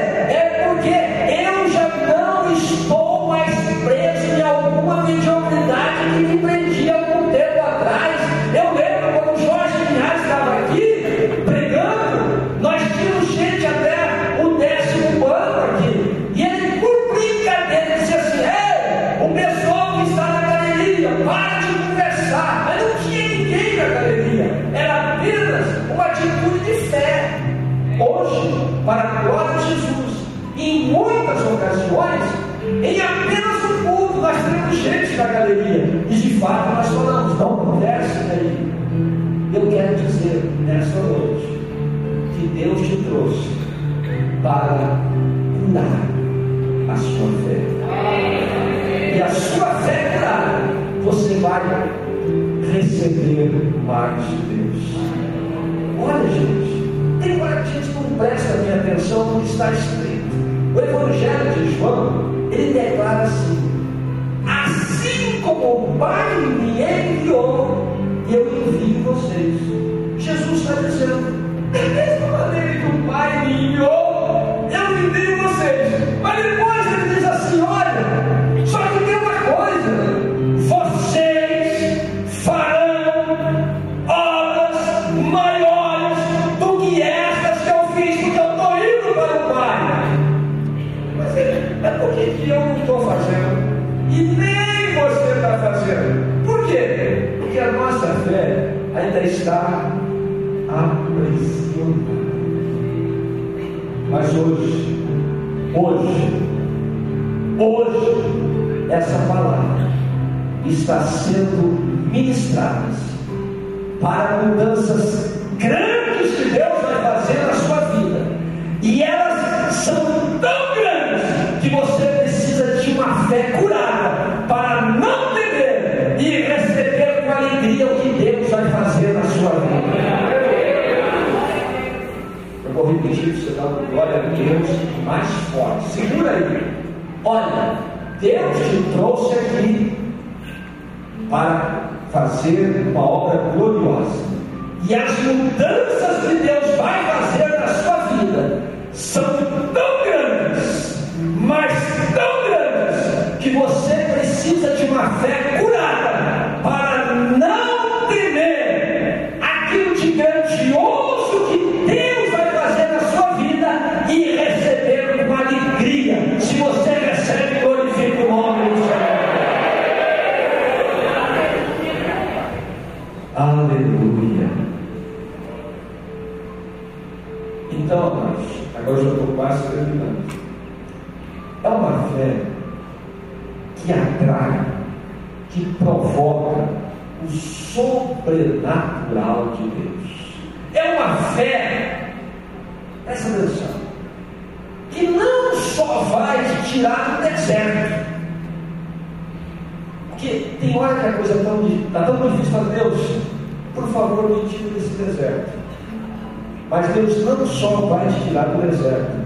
te tirar do deserto.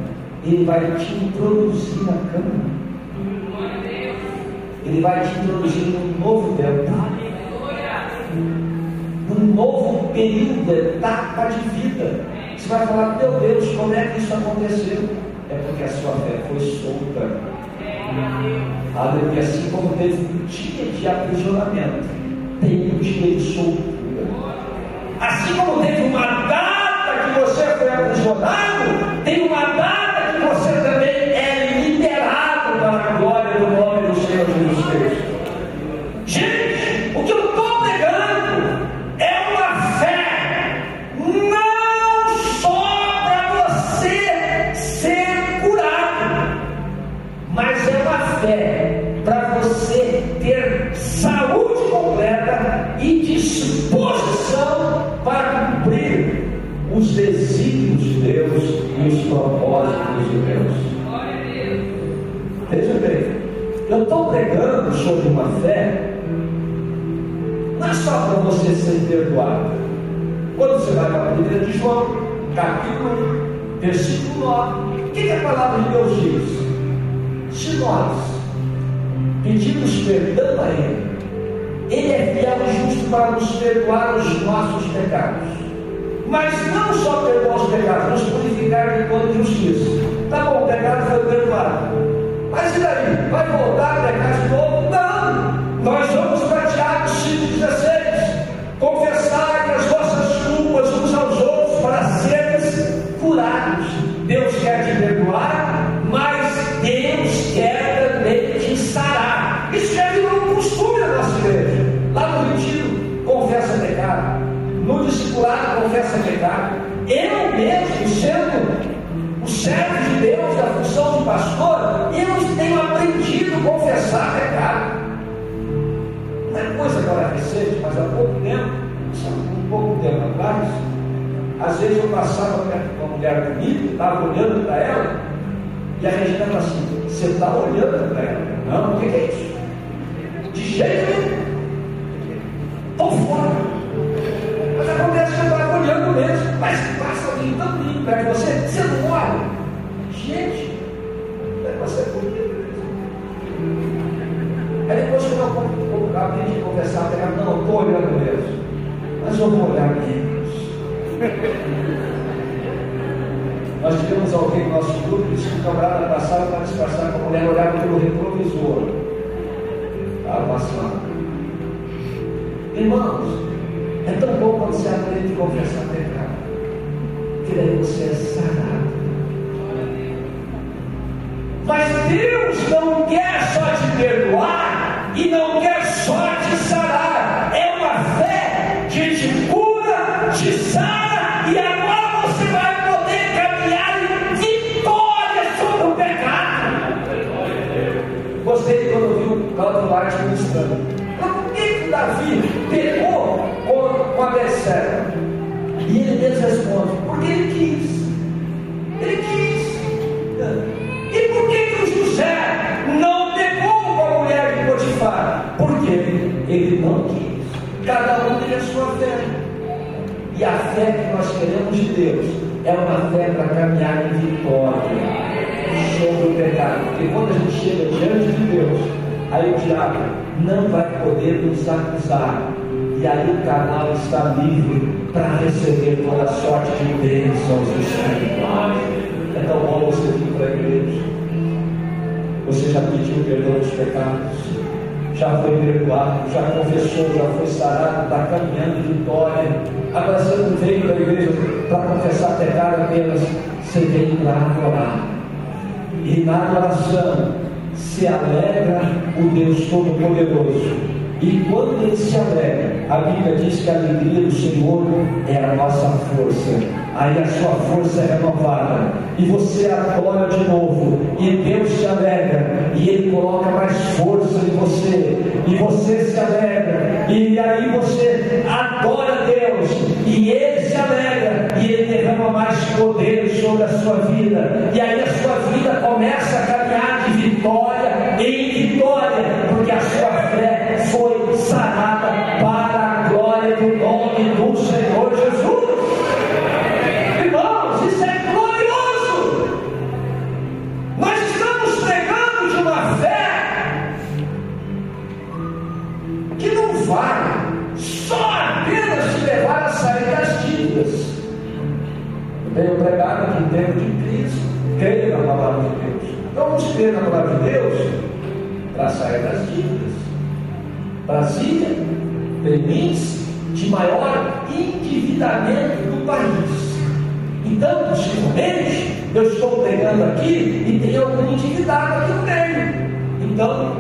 Ele vai te introduzir na cama. Ele vai te introduzir num novo tempo. Num novo período, etapa de vida. Você vai falar, meu Deus, como é que isso aconteceu? É porque a sua fé foi solta. Aleluia, assim como teve um dia de aprisionamento, tem um dia de soltura. Assim como teve uma data que você foi acusado. tem uma data que você também é liberado para a glória do nome do Senhor Jesus Cristo. ser perdoado. Quando você vai para a primeira de João, capítulo 1, versículo 9, o que, que a palavra de Deus diz? Se nós pedimos perdão a Ele, Ele é fiel e justo para nos perdoar os nossos pecados. Mas não só perdoar os pecados, nos purificar de toda injustiça. Tá bom, o pecado foi perdoado. Mas e daí? Vai voltar a pecar de novo? Não! Nós vamos errado. Não é coisa agora recente, mas há é pouco tempo, um pouco tempo atrás, às vezes eu passava perto de uma mulher bonita, estava olhando para ela, e a Regina estava assim, você está olhando para ela? Não, o que é isso? De jeito nenhum. Grupo que disse que o camarada passava para disfarçar com a mulher, pelo retrovisor. Estava passando. Irmãos, é tão bom quando você aprende a confessar pecado. Que daí você é sarado. Mas Deus não quer só te perdoar e não quer só te sarar. Duarte ministrando. Mas por que, que Davi pegou com, com a Bessera? E ele mesmo responde, porque ele quis. Ele quis. E por que, que o José não pegou com a mulher de Potifar? Porque ele não quis. Cada um tem a sua fé. E a fé que nós queremos de Deus é uma fé para caminhar em vitória sobre o pecado. Porque quando a gente chega diante de Deus, Aí o diabo não vai poder nos acusar. E aí o canal está livre para receber toda sorte de bênçãos espirituais. É tão bom você vir para a igreja. Você já pediu perdão dos pecados, já foi perdoado, já confessou, já foi sarado, está caminhando em vitória. Agora você não veio para a igreja para confessar pecado apenas, você veio para adorar. E na adoração, se alegra o Deus Todo-Poderoso. E quando ele se alegra, a Bíblia diz que a alegria do Senhor é a nossa força. Aí a sua força é renovada. E você adora de novo. E Deus se alegra. E Ele coloca mais força em você. E você se alegra. E aí você adora Deus. E Ele se alegra. E Ele derrama mais poder sobre a sua vida. E aí a sua vida começa a sarada para a glória do nome do Senhor Jesus. Irmãos, isso é glorioso. Nós estamos pregando de uma fé que não vai só apenas te levar a sair das dívidas. Eu tenho pregado aqui em tempo de crise, creio na palavra de Deus. Então vamos crer na palavra de Deus para sair das dívidas. Brasília índice de maior endividamento do país. Então, possivelmente, eu estou pregando aqui e tem algum endividado aqui no meio. Então,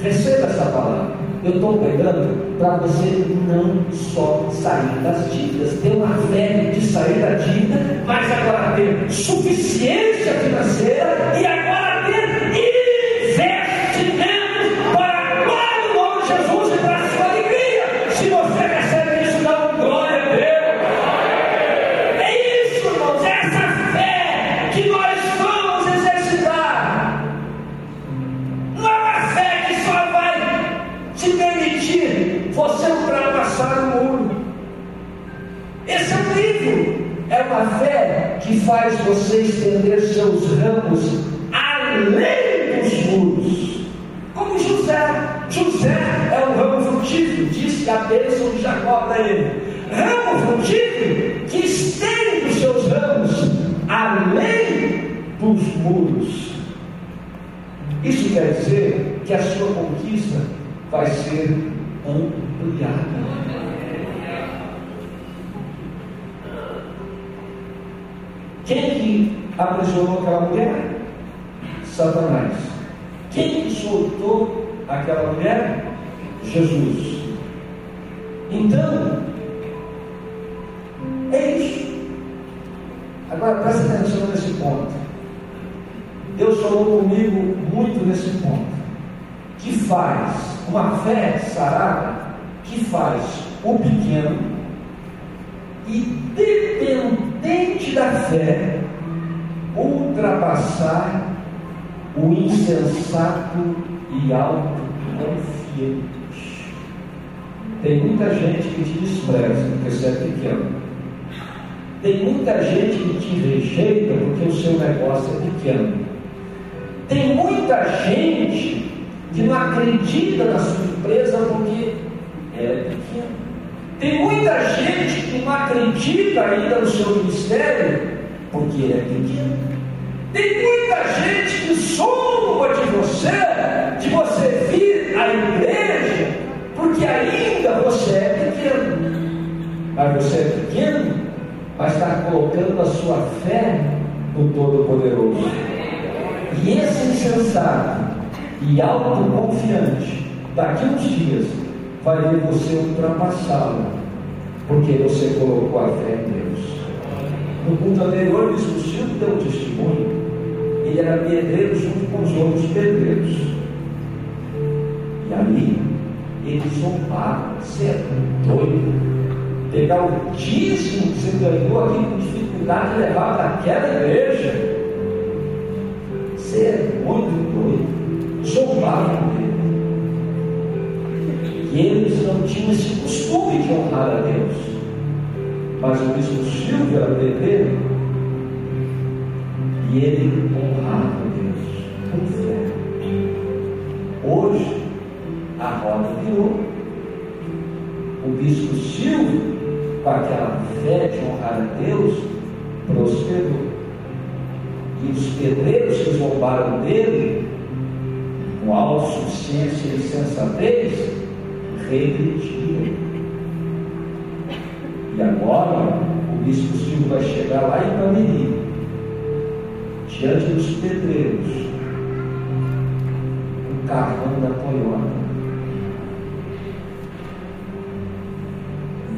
receba essa palavra. Eu estou pregando para você não só sair das dívidas, ter uma fé de sair da dívida, mas agora ter suficiência financeira e agora a bênção de Jacó para ele. Ramo frutífero que estende os seus ramos além dos muros. Isso quer dizer que a sua conquista vai ser ampliada. Quem que aprisionou aquela mulher? Satanás. Quem que soltou aquela mulher? Jesus. Então, é isso. Agora presta atenção nesse ponto. Deus falou comigo muito nesse ponto. Que faz uma fé sarada que faz o pequeno e dependente da fé ultrapassar o insensato e autoconfiante. Tem muita gente que te despreza porque você é pequeno. Tem muita gente que te rejeita porque o seu negócio é pequeno. Tem muita gente que não acredita na sua empresa porque é pequena. Tem muita gente que não acredita ainda no seu ministério porque é pequeno. Tem muita gente que zomba de você, de você vir à igreja, porque ainda você é pequeno. Mas você é pequeno, mas está colocando a sua fé no Todo-Poderoso. E esse insensato e autoconfiante, daqui uns dias, vai ver você ultrapassá-lo, porque você colocou a fé em Deus. No culto anterior, o bispo Silvio deu testemunho. Ele era pedreiro junto com os outros pedreiros. E ali, ele zombava. Você é doido? Pegar o dízimo que você ganhou aqui com dificuldade e levar para aquela igreja. Você é muito doido. Zombavam dele. E eles não tinham esse costume de honrar a Deus mas o bispo Silvio era pedreiro e ele honrava Deus com fé. Hoje, a roda virou. O bispo Silvio, com aquela fé de honrar a Deus, prosperou. E os pedreiros que zombaram dele, com autossuficiência e sensatez, regrediram. E agora o bispo Silvio vai chegar lá em Pamiri, diante dos pedreiros, o carvão da Toyota.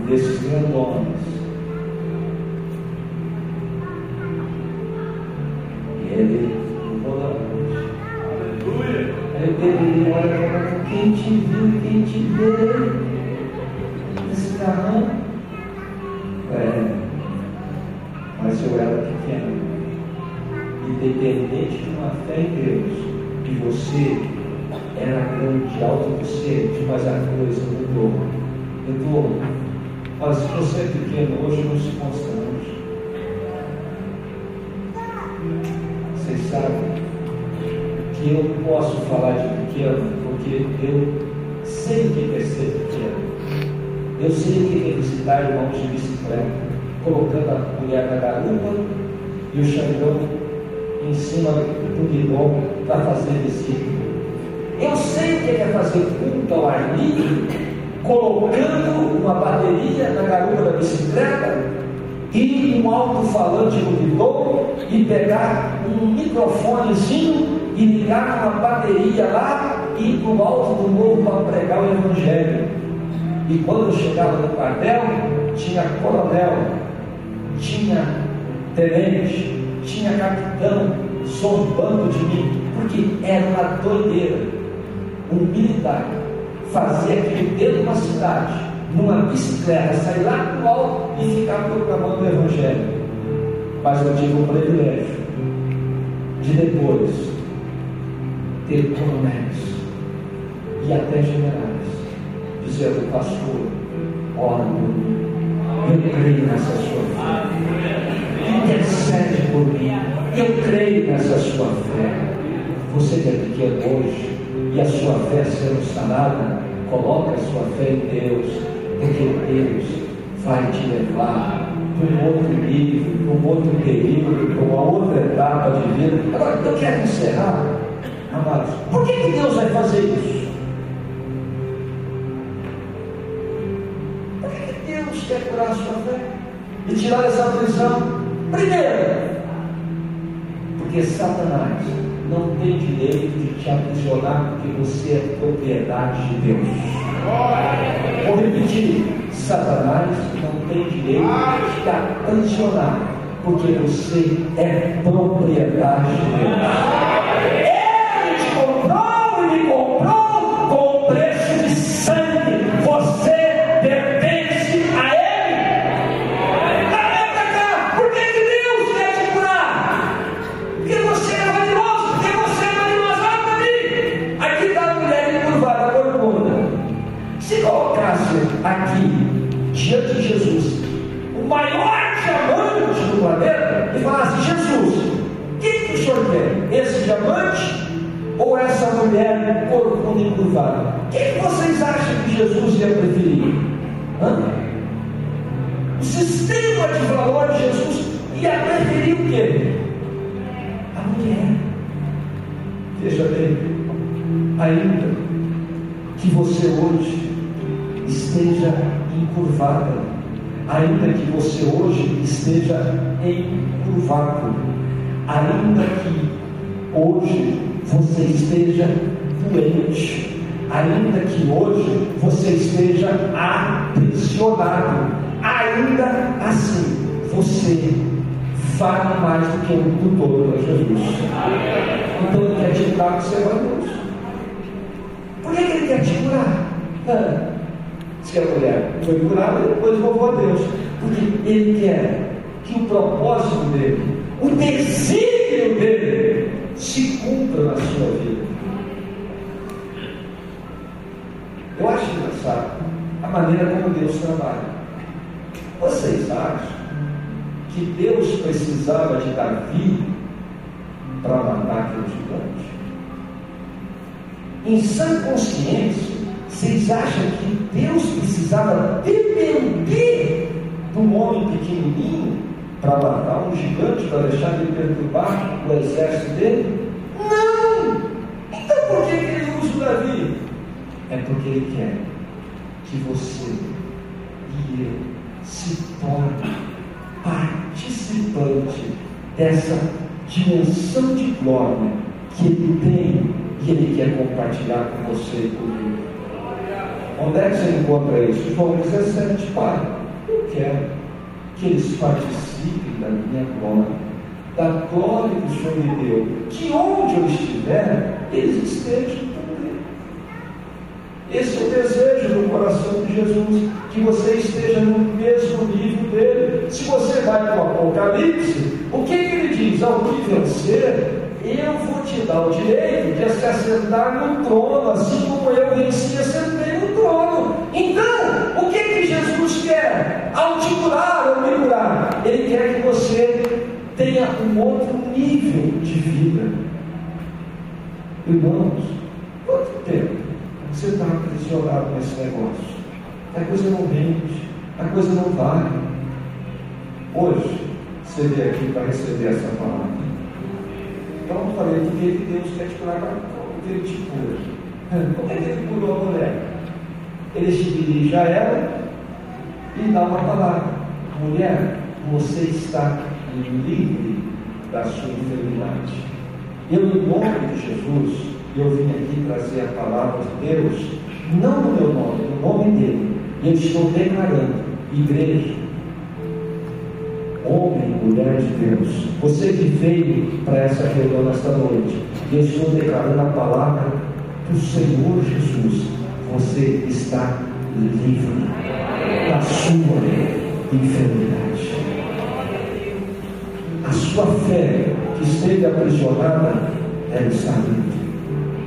Desses grandones. E ele ficou lá Aleluia! Aí pedreiro olha quem te viu, quem te vê. Esse carrão é, mas eu era pequeno. Independente de uma fé em Deus, que você era grande, autossuficiente, mas a coisa mudou. Mudou. Mas você é pequeno hoje, não se constrange. Vocês sabem que eu posso falar de pequeno porque eu sei o que é ser pequeno. Eu sei o que é visitar irmãos de bicicleta, colocando a mulher na garupa e o xangão em cima do guidão para fazer visita. Eu sei o que é fazer culto ao ar livre, colocando uma bateria na garupa da bicicleta e um alto-falante no guidão e pegar um microfonezinho e ligar uma bateria lá e ir para o alto do morro para pregar o Evangelho. E quando eu chegava no quartel, tinha coronel, tinha tenente, tinha capitão zombando de mim, porque era uma doideira. Um militar fazer aquilo dentro de uma cidade, numa bicicleta, sair lá do alto e ficar proclamando o Evangelho. Mas eu tive o privilégio de depois ter coronéis e até generais dizendo, pastor, ora por mim. Eu creio nessa sua fé. Intercede por mim. Eu creio nessa sua fé. Você que hoje e a sua fé sendo sanada, coloque a sua fé em Deus, porque Deus vai te levar para um outro nível, para um outro período, para uma outra etapa de vida. Agora, eu quero encerrar, amados. Por que, que Deus vai fazer isso? quer curar a sua fé e tirar essa prisão. Primeiro, porque Satanás não tem direito de te aprisionar porque você é propriedade de Deus. Vou repetir: Satanás não tem direito de te aprisionar porque você é propriedade de Deus. É corcunda encurvada. O que vocês acham que Jesus ia preferir? Hã? O sistema de valor de Jesus ia preferir o quê? A mulher. Veja bem, ainda que você hoje esteja encurvada, ainda que você hoje esteja encurvado, ainda que hoje você esteja ainda que hoje você esteja aprisionado, ainda assim você vale mais do que o mundo todo para Jesus. Então ele quer te curar que você vai luz. Por que ele quer te curar? Ah, se a mulher foi curada, depois louvou a Deus. Porque ele quer que o propósito dele, o desígnio dele, se cumpra na sua vida. Eu a maneira como Deus trabalha. Vocês acham que Deus precisava de Davi para matar aquele gigante? Em sã consciência, vocês acham que Deus precisava depender de um homem pequenininho para matar um gigante, para deixar ele perturbar o exército dele? Não! Então por que ele usa o Davi? É porque ele quer que você e eu se torne participante dessa dimensão de glória que ele tem e ele quer compartilhar com você e comigo. Onde é que você encontra isso? João 17, Pai, eu quero que eles participem da minha glória, da glória que o Senhor me deu, que onde eu estiver, eles estejam. Esse é o desejo do coração de Jesus, que você esteja no mesmo nível dele. Se você vai para o Apocalipse, o que, que ele diz? Ao que vencer, eu vou te dar o direito de se assentar no trono, assim como eu venci assentei no trono. Então, o que que Jesus quer? Ao te curar ou me curar, Ele quer que você tenha um outro nível de vida. Irmãos, quanto tempo você está aprisionado nesse negócio? A coisa não rende, a coisa não vale. Hoje, você veio aqui para receber essa palavra. Então eu falei, porque Deus quer te curar, como ele te cura? [LAUGHS] Como é que ele curou a mulher? Ele se dirige a ela e dá uma palavra. Mulher, você está livre da sua enfermidade. Eu, em nome de Jesus, eu vim aqui trazer a palavra de Deus, não no meu nome, no nome dele. Eu estou declarando, igreja, homem, mulher de Deus, você que veio para essa reunião nesta noite, eu estou declarando a palavra do Senhor Jesus, você está livre da sua enfermidade. A sua fé que esteve aprisionada, ela está livre.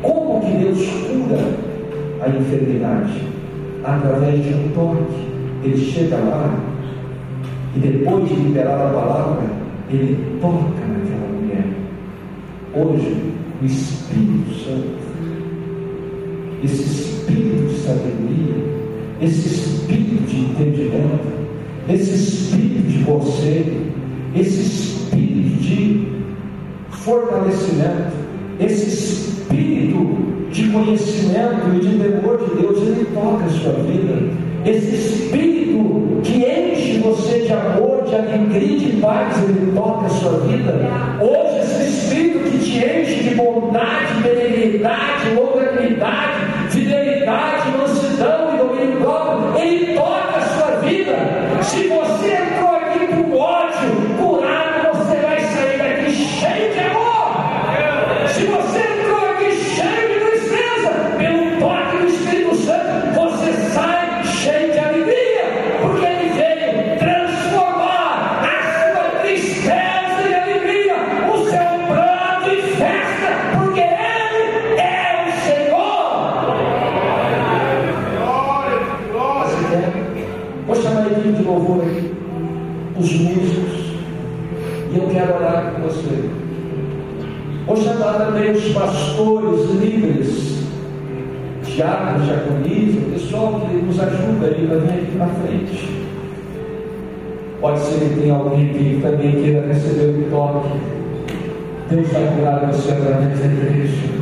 Como que Deus cura a enfermidade? Através de um toque. Ele chega lá e depois de liberar a palavra, ele toca naquela mulher. Hoje, o Espírito Santo, esse espírito de sabedoria, esse espírito de entendimento, esse espírito de conselho, esse espírito de fortalecimento, esse espírito de conhecimento e de temor de Deus, ele toca a sua vida esse espírito que enche você de amor, de alegria, de paz, ele toca a sua vida. Hoje, esse espírito que te enche de bondade, benignidade, longanimidade, fidelidade, mansidão e domínio próprio, ele toca a sua vida. Se você diáconos, diaconisa, o pessoal que nos ajuda aí para vir aqui para frente. Pode ser que tenha alguém que também queira receber o toque. Deus vai curar você através da igreja.